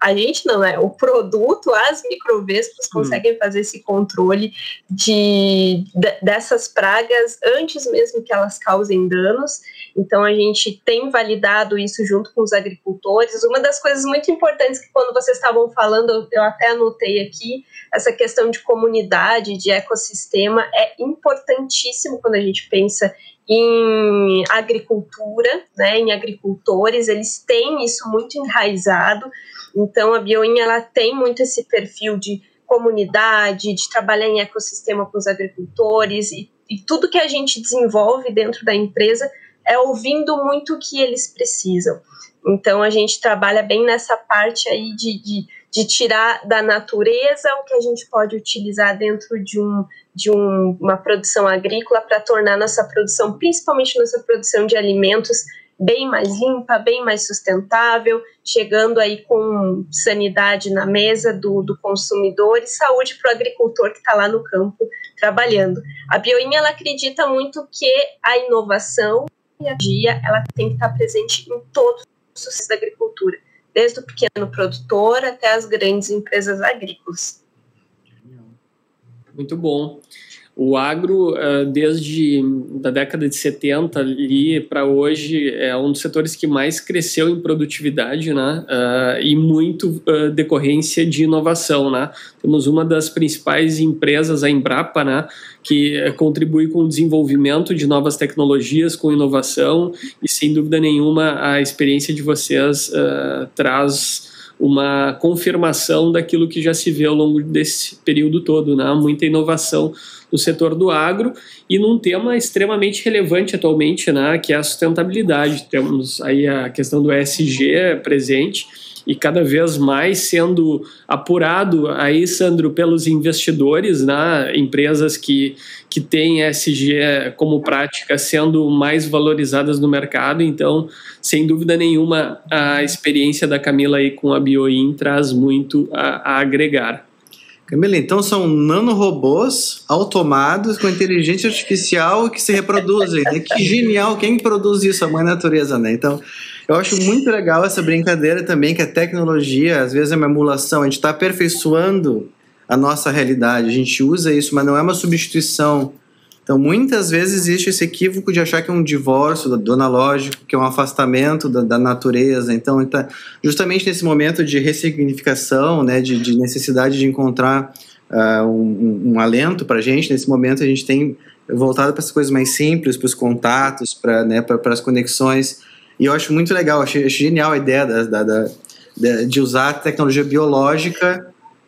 a gente não é o produto, as microvespas hum. conseguem fazer esse controle de, de, dessas pragas antes mesmo que elas causem danos. Então a gente tem validado isso junto com os agricultores. Uma das coisas muito importantes que quando vocês estavam falando, eu até anotei aqui, essa questão de comunidade, de ecossistema é importantíssimo quando a gente pensa em agricultura, né, em agricultores, eles têm isso muito enraizado. Então, a Bioin ela tem muito esse perfil de comunidade, de trabalhar em ecossistema com os agricultores e, e tudo que a gente desenvolve dentro da empresa é ouvindo muito o que eles precisam. Então, a gente trabalha bem nessa parte aí de, de, de tirar da natureza o que a gente pode utilizar dentro de, um, de um, uma produção agrícola para tornar nossa produção, principalmente nossa produção de alimentos, bem mais limpa, bem mais sustentável, chegando aí com sanidade na mesa do, do consumidor e saúde para o agricultor que está lá no campo trabalhando. A Bioim ela acredita muito que a inovação e a dia ela tem que estar presente em todos os processos da agricultura, desde o pequeno produtor até as grandes empresas agrícolas. Muito bom. O agro, eh, desde a década de 70 ali para hoje, é um dos setores que mais cresceu em produtividade, né? Uh, e muito uh, decorrência de inovação, né? Temos uma das principais empresas, a Embrapa, né? Que contribui com o desenvolvimento de novas tecnologias, com inovação e, sem dúvida nenhuma, a experiência de vocês uh, traz uma confirmação daquilo que já se vê ao longo desse período todo, né? Muita inovação no setor do agro e num tema extremamente relevante atualmente, né, que é a sustentabilidade. Temos aí a questão do ESG presente e cada vez mais sendo apurado aí, Sandro, pelos investidores, né, empresas que, que têm ESG como prática sendo mais valorizadas no mercado. Então, sem dúvida nenhuma, a experiência da Camila aí com a Bioin traz muito a, a agregar. Camila, então são nanorobôs automados com inteligência artificial que se reproduzem. Né? Que genial! Quem produz isso? A mãe natureza, né? Então, eu acho muito legal essa brincadeira também, que a tecnologia, às vezes, é uma emulação. A gente está aperfeiçoando a nossa realidade. A gente usa isso, mas não é uma substituição então, muitas vezes existe esse equívoco de achar que é um divórcio do analógico, que é um afastamento da, da natureza. Então, tá justamente nesse momento de ressignificação, né, de, de necessidade de encontrar uh, um, um, alento para a gente, nesse momento a gente tem voltado para as coisas mais simples, para os contatos, para né, as conexões. E eu acho muito legal, acho, acho genial a ideia da, da, da, de usar a tecnologia biológica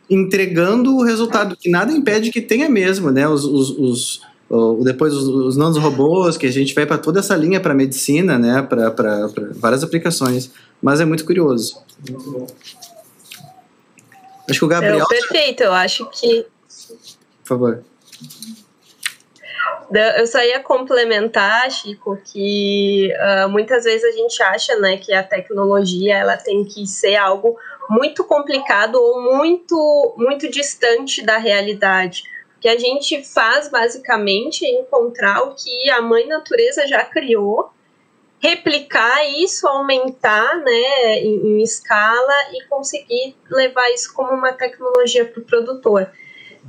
entregando o resultado, que nada impede que tenha mesmo, né? Os, os, os, depois os, os nanorobôs, que a gente vai para toda essa linha para medicina, né, para várias aplicações. Mas é muito curioso. Muito bom. Acho que o Gabriel. É, perfeito, eu acho que. Por favor. Eu só ia complementar, Chico, que uh, muitas vezes a gente acha né, que a tecnologia ela tem que ser algo muito complicado ou muito, muito distante da realidade que a gente faz basicamente é encontrar o que a mãe natureza já criou, replicar isso, aumentar né, em, em escala e conseguir levar isso como uma tecnologia para o produtor.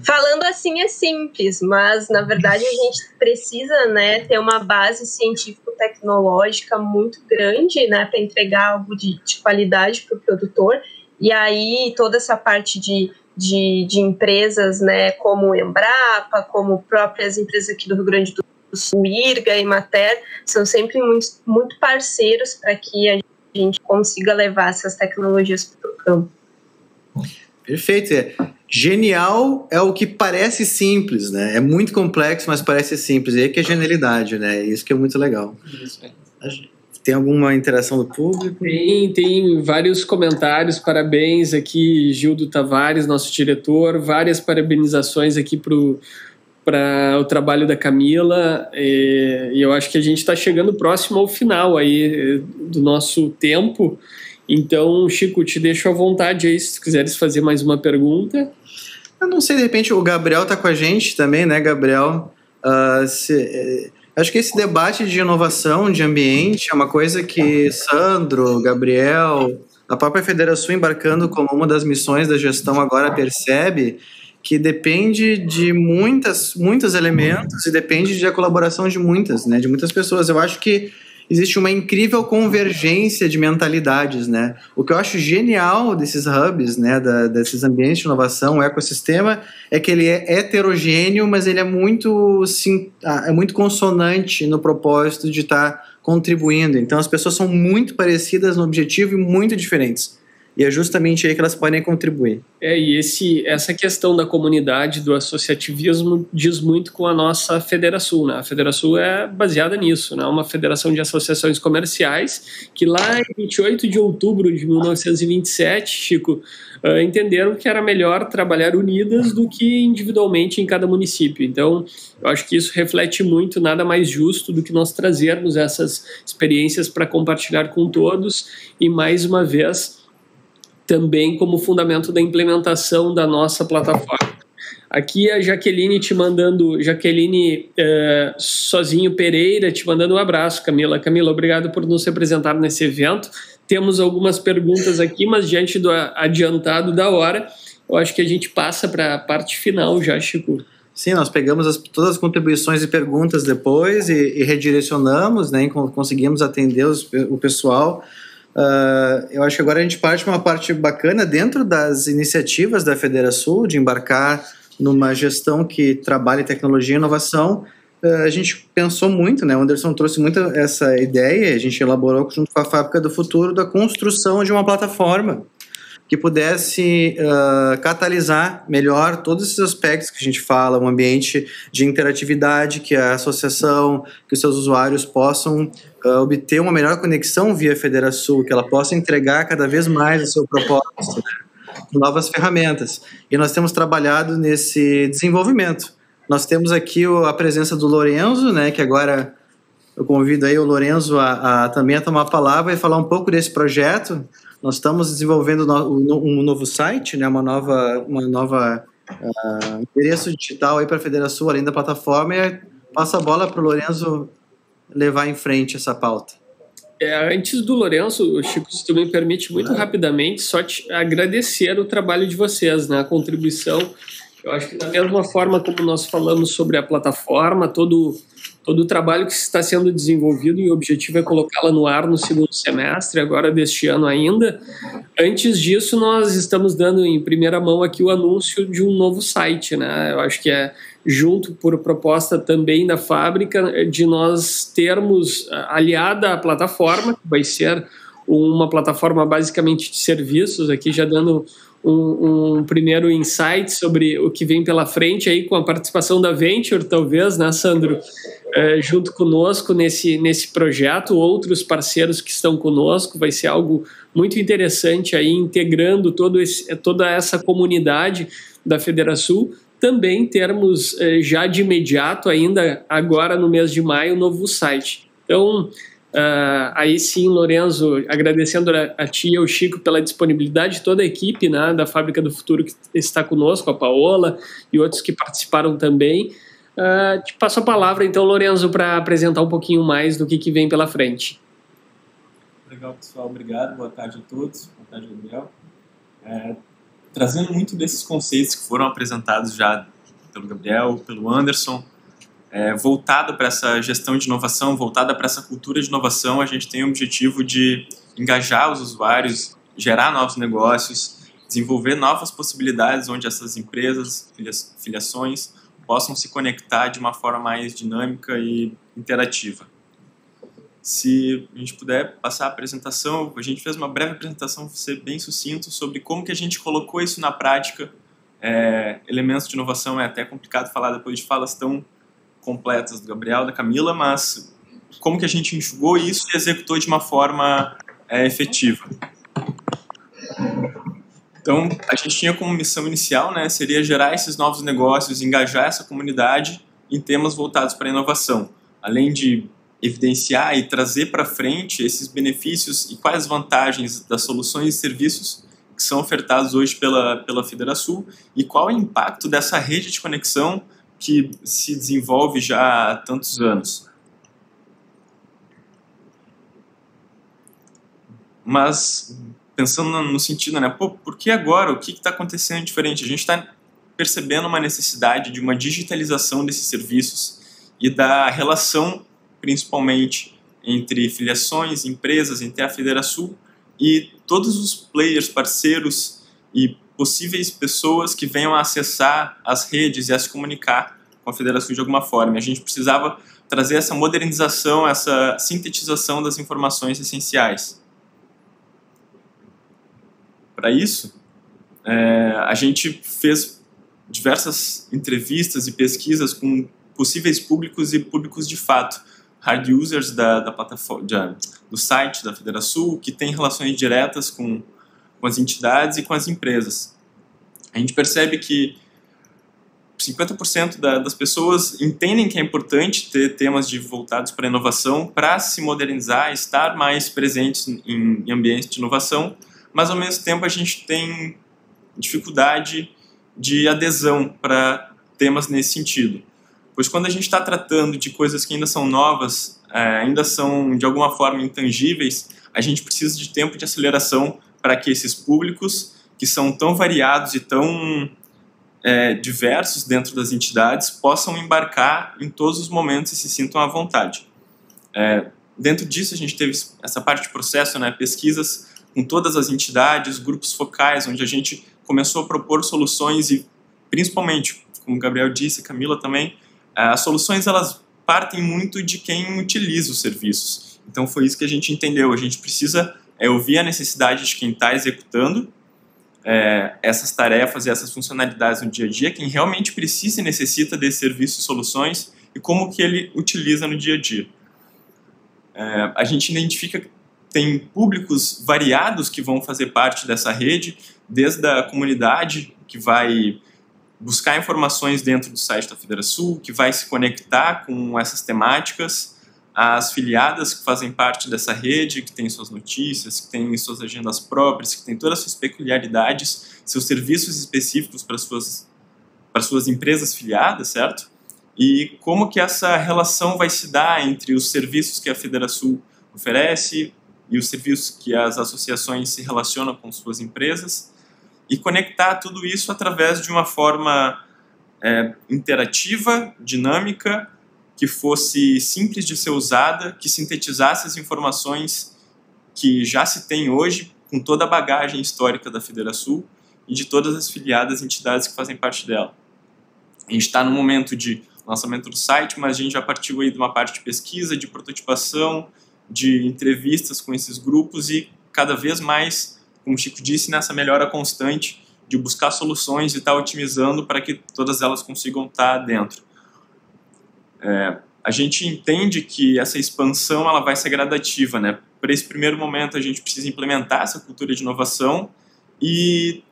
Falando assim é simples, mas na verdade a gente precisa né, ter uma base científico-tecnológica muito grande né, para entregar algo de, de qualidade para o produtor. E aí toda essa parte de de, de empresas, né, como Embrapa, como próprias empresas aqui do Rio Grande do Sul, IRGA e Mater, são sempre muito, muito parceiros para que a gente consiga levar essas tecnologias para o campo. Perfeito. É. Genial é o que parece simples, né? É muito complexo, mas parece simples. E aí que é genialidade, né? Isso que é muito legal. Isso, é. Tem alguma interação do público? Tem, tem vários comentários, parabéns aqui, Gildo Tavares, nosso diretor, várias parabenizações aqui para o trabalho da Camila, e, e eu acho que a gente está chegando próximo ao final aí do nosso tempo, então, Chico, te deixo à vontade aí, se quiseres fazer mais uma pergunta. Eu não sei, de repente o Gabriel está com a gente também, né, Gabriel? Uh, se, Acho que esse debate de inovação de ambiente é uma coisa que Sandro, Gabriel, a própria Federação embarcando como uma das missões da gestão agora percebe que depende de muitas, muitos elementos e depende da colaboração de muitas, né, de muitas pessoas. Eu acho que existe uma incrível convergência de mentalidades, né? O que eu acho genial desses hubs, né, da, desses ambientes de inovação, o ecossistema, é que ele é heterogêneo, mas ele é muito, sim, ah, é muito consonante no propósito de estar tá contribuindo. Então, as pessoas são muito parecidas no objetivo e muito diferentes. E é justamente aí que elas podem contribuir. É, e esse, essa questão da comunidade, do associativismo, diz muito com a nossa Federação. Né? A Federação é baseada nisso, né? uma federação de associações comerciais que lá em 28 de outubro de 1927, Chico, uh, entenderam que era melhor trabalhar unidas do que individualmente em cada município. Então, eu acho que isso reflete muito, nada mais justo do que nós trazermos essas experiências para compartilhar com todos e, mais uma vez, também como fundamento da implementação da nossa plataforma. Aqui a Jaqueline te mandando, Jaqueline uh, Sozinho Pereira te mandando um abraço, Camila. Camila, obrigado por nos representar nesse evento. Temos algumas perguntas aqui, mas diante do adiantado da hora, eu acho que a gente passa para a parte final já, Chico. Sim, nós pegamos as, todas as contribuições e perguntas depois e, e redirecionamos, né, e conseguimos atender os, o pessoal. Uh, eu acho que agora a gente parte uma parte bacana dentro das iniciativas da Federação de embarcar numa gestão que trabalhe tecnologia e inovação. Uh, a gente pensou muito, né? O Anderson trouxe muito essa ideia, a gente elaborou junto com a Fábrica do Futuro da construção de uma plataforma que pudesse uh, catalisar melhor todos esses aspectos que a gente fala, um ambiente de interatividade, que a associação, que os seus usuários possam uh, obter uma melhor conexão via Federação, que ela possa entregar cada vez mais o seu propósito, né? novas ferramentas. E nós temos trabalhado nesse desenvolvimento. Nós temos aqui a presença do Lorenzo, né, que agora eu convido aí o Lorenzo a, a também a tomar a palavra e falar um pouco desse projeto, nós estamos desenvolvendo um novo site, né, uma nova, uma nova uh, endereço digital aí para a Federação, além da plataforma, e passa a bola para o Lourenço levar em frente essa pauta. É, antes do Lourenço, Chico, se tu me permite, muito rapidamente, só te agradecer o trabalho de vocês, né, a contribuição. Eu acho que da mesma forma como nós falamos sobre a plataforma, todo todo o trabalho que está sendo desenvolvido e o objetivo é colocá-la no ar no segundo semestre, agora deste ano ainda. Antes disso, nós estamos dando em primeira mão aqui o anúncio de um novo site, né? Eu acho que é junto por proposta também da fábrica de nós termos aliada à plataforma, que vai ser uma plataforma basicamente de serviços, aqui já dando um, um, primeiro insight sobre o que vem pela frente aí com a participação da Venture, talvez, né, Sandro? É, junto conosco nesse, nesse projeto, outros parceiros que estão conosco, vai ser algo muito interessante aí, integrando todo esse, toda essa comunidade da Federação, também termos é, já de imediato, ainda agora no mês de maio, um novo site. Então, Uh, aí sim, Lorenzo, agradecendo a, a ti e ao Chico pela disponibilidade de toda a equipe né, da Fábrica do Futuro que está conosco, a Paola e outros que participaram também. Uh, te passo a palavra, então, Lorenzo, para apresentar um pouquinho mais do que, que vem pela frente. Legal, pessoal. Obrigado. Boa tarde a todos. Boa tarde, Gabriel. É, trazendo muito desses conceitos que foram apresentados já pelo Gabriel, pelo Anderson, é, voltada para essa gestão de inovação, voltada para essa cultura de inovação, a gente tem o objetivo de engajar os usuários, gerar novos negócios, desenvolver novas possibilidades onde essas empresas, filiações, possam se conectar de uma forma mais dinâmica e interativa. Se a gente puder passar a apresentação, a gente fez uma breve apresentação, ser bem sucinto, sobre como que a gente colocou isso na prática. É, elementos de inovação é até complicado falar depois de falas tão completas do Gabriel, da Camila, mas como que a gente enxugou isso e executou de uma forma é, efetiva. Então, a gente tinha como missão inicial, né, seria gerar esses novos negócios, engajar essa comunidade em temas voltados para a inovação, além de evidenciar e trazer para frente esses benefícios e quais vantagens das soluções e serviços que são ofertados hoje pela, pela Federação e qual o impacto dessa rede de conexão que se desenvolve já há tantos anos. Mas pensando no sentido, né, pô, por que agora? O que está acontecendo diferente? A gente está percebendo uma necessidade de uma digitalização desses serviços e da relação, principalmente, entre filiações, empresas, entre a Federação e todos os players, parceiros e possíveis pessoas que venham a acessar as redes e a se comunicar com a federação de alguma forma. A gente precisava trazer essa modernização, essa sintetização das informações essenciais. para isso, é, a gente fez diversas entrevistas e pesquisas com possíveis públicos e públicos de fato, hard users da, da plataforma, do site da Federação, que tem relações diretas com, com as entidades e com as empresas. A gente percebe que 50% da, das pessoas entendem que é importante ter temas de voltados para inovação para se modernizar, estar mais presentes em, em ambientes de inovação, mas ao mesmo tempo a gente tem dificuldade de adesão para temas nesse sentido. Pois quando a gente está tratando de coisas que ainda são novas, é, ainda são de alguma forma intangíveis, a gente precisa de tempo de aceleração para que esses públicos, que são tão variados e tão é, diversos dentro das entidades possam embarcar em todos os momentos e se sintam à vontade. É, dentro disso, a gente teve essa parte de processo, né, pesquisas com todas as entidades, grupos focais, onde a gente começou a propor soluções e, principalmente, como o Gabriel disse, Camila também, é, as soluções elas partem muito de quem utiliza os serviços. Então, foi isso que a gente entendeu. A gente precisa é, ouvir a necessidade de quem está executando é, essas tarefas e essas funcionalidades no dia a dia, quem realmente precisa e necessita desse serviço e soluções e como que ele utiliza no dia a dia. É, a gente identifica que tem públicos variados que vão fazer parte dessa rede, desde a comunidade que vai buscar informações dentro do site da Federação, que vai se conectar com essas temáticas, as filiadas que fazem parte dessa rede, que tem suas notícias, que tem suas agendas próprias, que tem todas as suas peculiaridades, seus serviços específicos para suas para suas empresas filiadas, certo? E como que essa relação vai se dar entre os serviços que a Federação oferece e os serviços que as associações se relacionam com suas empresas e conectar tudo isso através de uma forma é, interativa, dinâmica que fosse simples de ser usada, que sintetizasse as informações que já se tem hoje, com toda a bagagem histórica da Federação e de todas as filiadas entidades que fazem parte dela. A gente está no momento de lançamento do site, mas a gente já partiu aí de uma parte de pesquisa, de prototipação, de entrevistas com esses grupos e cada vez mais, como o Chico disse, nessa melhora constante de buscar soluções e estar tá otimizando para que todas elas consigam estar tá dentro. É, a gente entende que essa expansão ela vai ser gradativa, né? Para esse primeiro momento a gente precisa implementar essa cultura de inovação e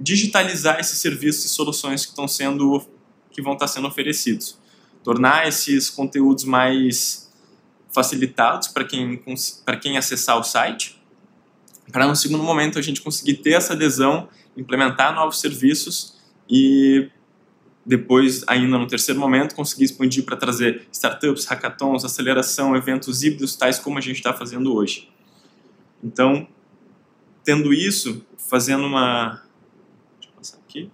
digitalizar esses serviços e soluções que estão sendo que vão estar sendo oferecidos, tornar esses conteúdos mais facilitados para quem para quem acessar o site, para no segundo momento a gente conseguir ter essa adesão, implementar novos serviços e depois, ainda no terceiro momento, conseguir expandir para trazer startups, hackathons, aceleração, eventos híbridos, tais como a gente está fazendo hoje. Então, tendo isso, fazendo uma. Deixa eu passar aqui.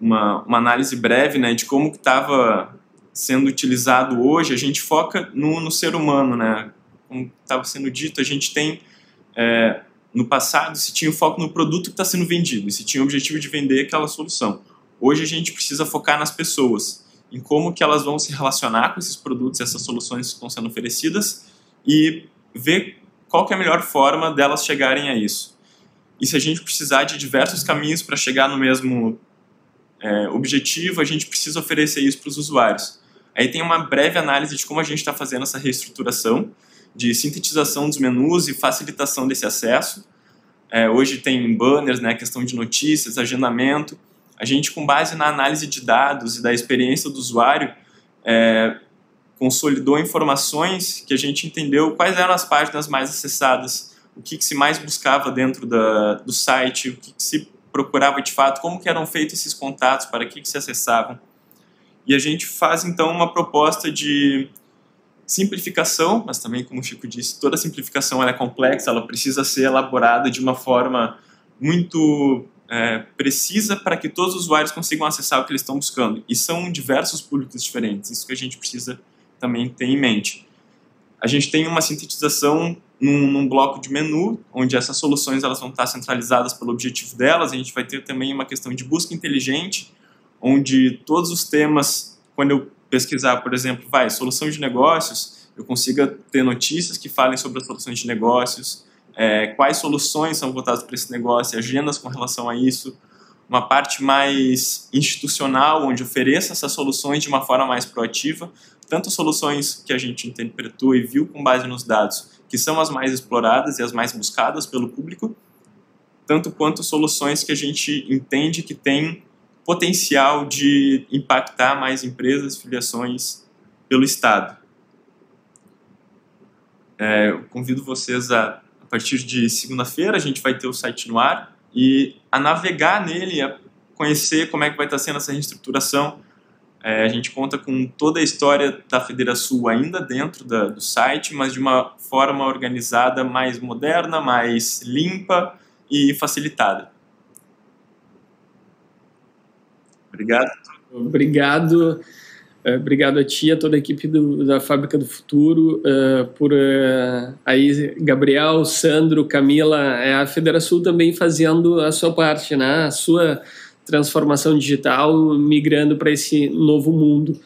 Uma, uma análise breve né, de como estava sendo utilizado hoje, a gente foca no, no ser humano. Né? Como estava sendo dito, a gente tem. É, no passado se tinha foco no produto que está sendo vendido, se tinha o objetivo de vender aquela solução. Hoje a gente precisa focar nas pessoas, em como que elas vão se relacionar com esses produtos, essas soluções que estão sendo oferecidas e ver qual é a melhor forma delas chegarem a isso. E se a gente precisar de diversos caminhos para chegar no mesmo é, objetivo, a gente precisa oferecer isso para os usuários. Aí tem uma breve análise de como a gente está fazendo essa reestruturação, de sintetização dos menus e facilitação desse acesso. É, hoje tem banners, né, questão de notícias, agendamento. A gente, com base na análise de dados e da experiência do usuário, é, consolidou informações que a gente entendeu quais eram as páginas mais acessadas, o que, que se mais buscava dentro da, do site, o que, que, se procurava de fato, como que eram feitos esses contatos, para que, que se acessavam. E a gente faz então uma proposta de simplificação, mas também, como o Chico disse, toda simplificação é complexa, ela precisa ser elaborada de uma forma muito é, precisa para que todos os usuários consigam acessar o que eles estão buscando. E são diversos públicos diferentes, isso que a gente precisa também ter em mente. A gente tem uma sintetização num, num, bloco de menu, onde essas soluções elas vão estar centralizadas pelo objetivo delas. A gente vai ter também uma questão de busca inteligente, onde todos os temas, quando eu pesquisar, por exemplo, vai, solução de negócios, eu consiga ter notícias que falem sobre as soluções de negócios, é, quais soluções são voltadas para esse negócio, agendas com relação a isso, uma parte mais institucional, onde ofereça essas soluções de uma forma mais proativa, tanto soluções que a gente interpretou e viu com base nos dados, que são as mais exploradas e as mais buscadas pelo público, tanto quanto soluções que a gente entende que tem potencial de impactar mais empresas, filiações pelo Estado. É, eu convido vocês a, a partir de segunda-feira, a gente vai ter o site no ar e a navegar nele, a conhecer como é que vai estar sendo essa reestruturação. É, a gente conta com toda a história da Federação ainda dentro da, do site, mas de uma forma organizada mais moderna, mais limpa e facilitada. Obrigado. Obrigado. Uh, obrigado a ti, a toda a equipe do, da Fábrica do Futuro, uh, por uh, aí Gabriel, Sandro, Camila, a Federação também fazendo a sua parte, né? A sua transformação digital, migrando para esse novo mundo.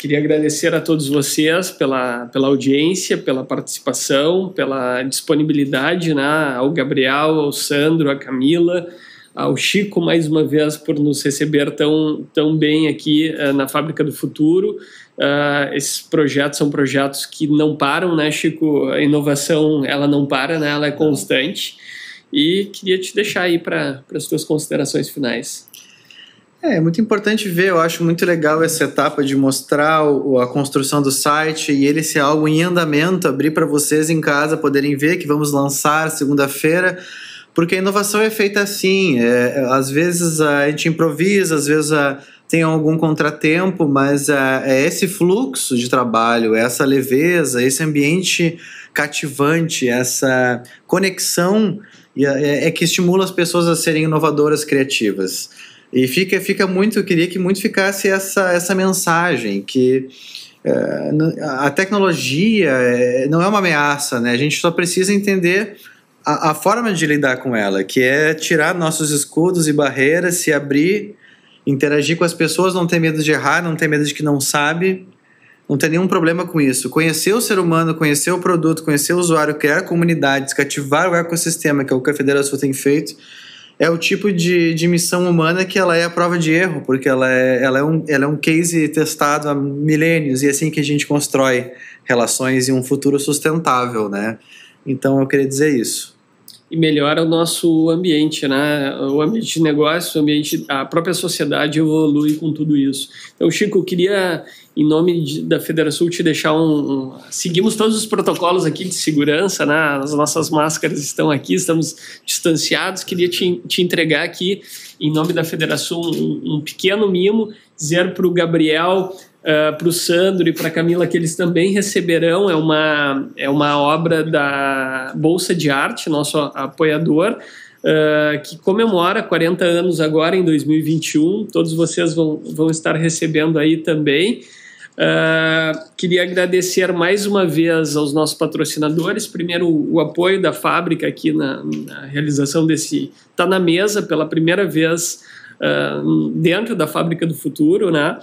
queria agradecer a todos vocês pela, pela audiência, pela participação, pela disponibilidade, né? Ao Gabriel, ao Sandro, à Camila ao Chico mais uma vez por nos receber tão, tão bem aqui uh, na Fábrica do Futuro. Uh, esses projetos são projetos que não param, né, Chico? A inovação ela não para, né? Ela é constante. E queria te deixar aí para as tuas considerações finais. É, é muito importante ver, eu acho muito legal essa etapa de mostrar o, a construção do site e ele ser algo em andamento, abrir para vocês em casa poderem ver que vamos lançar segunda-feira porque a inovação é feita assim. É, às vezes a gente improvisa, às vezes a, tem algum contratempo, mas a, é esse fluxo de trabalho, essa leveza, esse ambiente cativante, essa conexão é, é que estimula as pessoas a serem inovadoras, criativas. E fica, fica muito, eu queria que muito ficasse essa, essa mensagem que é, a tecnologia é, não é uma ameaça, né? A gente só precisa entender a, a, forma de lidar com ela, que é tirar nossos escudos e barreiras, se abrir, interagir com as pessoas, não ter medo de errar, não ter medo de que não sabe, não ter nenhum problema com isso. Conhecer o ser humano, conhecer o produto, conhecer o usuário, criar comunidades, cativar o ecossistema, que é o que a Federação tem feito, é o tipo de, de missão humana que ela é a prova de erro, porque ela é, ela, é um, ela é um case testado há milênios, e é assim que a gente constrói relações e um futuro sustentável, né? Então eu queria dizer isso e melhora o nosso ambiente, né? O ambiente de negócio, o ambiente, a própria sociedade evolui com tudo isso. Então, Chico, eu queria, em nome de, da Federação, te deixar um, um, Seguimos todos os protocolos aqui de segurança, né? As nossas máscaras estão aqui, estamos distanciados. Queria te, te entregar aqui, em nome da Federação, um, um pequeno mimo, dizer para o Gabriel ah, para o Sandro e para a Camila que eles também receberão. É uma, é uma obra da Bolsa de Arte, nosso apoiador, uh, que comemora 40 anos agora em 2021. Todos vocês vão, vão estar recebendo aí também. Uh, queria agradecer mais uma vez aos nossos patrocinadores. Primeiro, o apoio da fábrica aqui na, na realização desse. Está na mesa pela primeira vez uh, dentro da Fábrica do Futuro, né?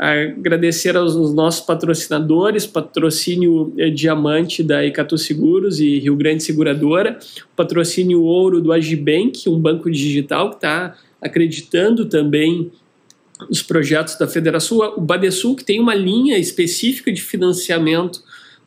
Agradecer aos nossos patrocinadores, patrocínio eh, Diamante da Icatu Seguros e Rio Grande Seguradora, patrocínio Ouro do Agibank, um banco digital que está acreditando também nos projetos da Federação, o Badesul, que tem uma linha específica de financiamento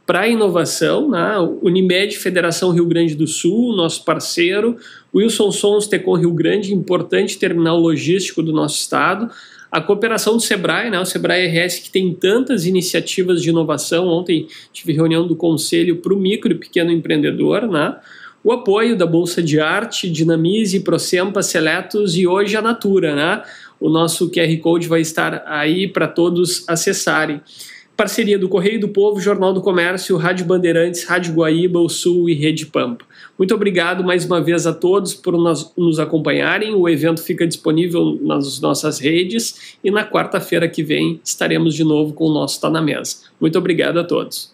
para inovação, né? Unimed Federação Rio Grande do Sul, nosso parceiro, Wilson Sons Tecom Rio Grande, importante terminal logístico do nosso estado, a cooperação do Sebrae, né, o Sebrae RS, que tem tantas iniciativas de inovação. Ontem tive reunião do conselho para o micro e pequeno empreendedor, né? o apoio da Bolsa de Arte, Dinamize, Procempa, Seletos e hoje a Natura. Né? O nosso QR Code vai estar aí para todos acessarem. Parceria do Correio do Povo, Jornal do Comércio, Rádio Bandeirantes, Rádio Guaíba, o Sul e Rede Pampa. Muito obrigado mais uma vez a todos por nos, acompanharem. O evento fica disponível nas nossas redes e na quarta-feira que vem estaremos de novo com o nosso Tá na Mesa. Muito obrigado a todos.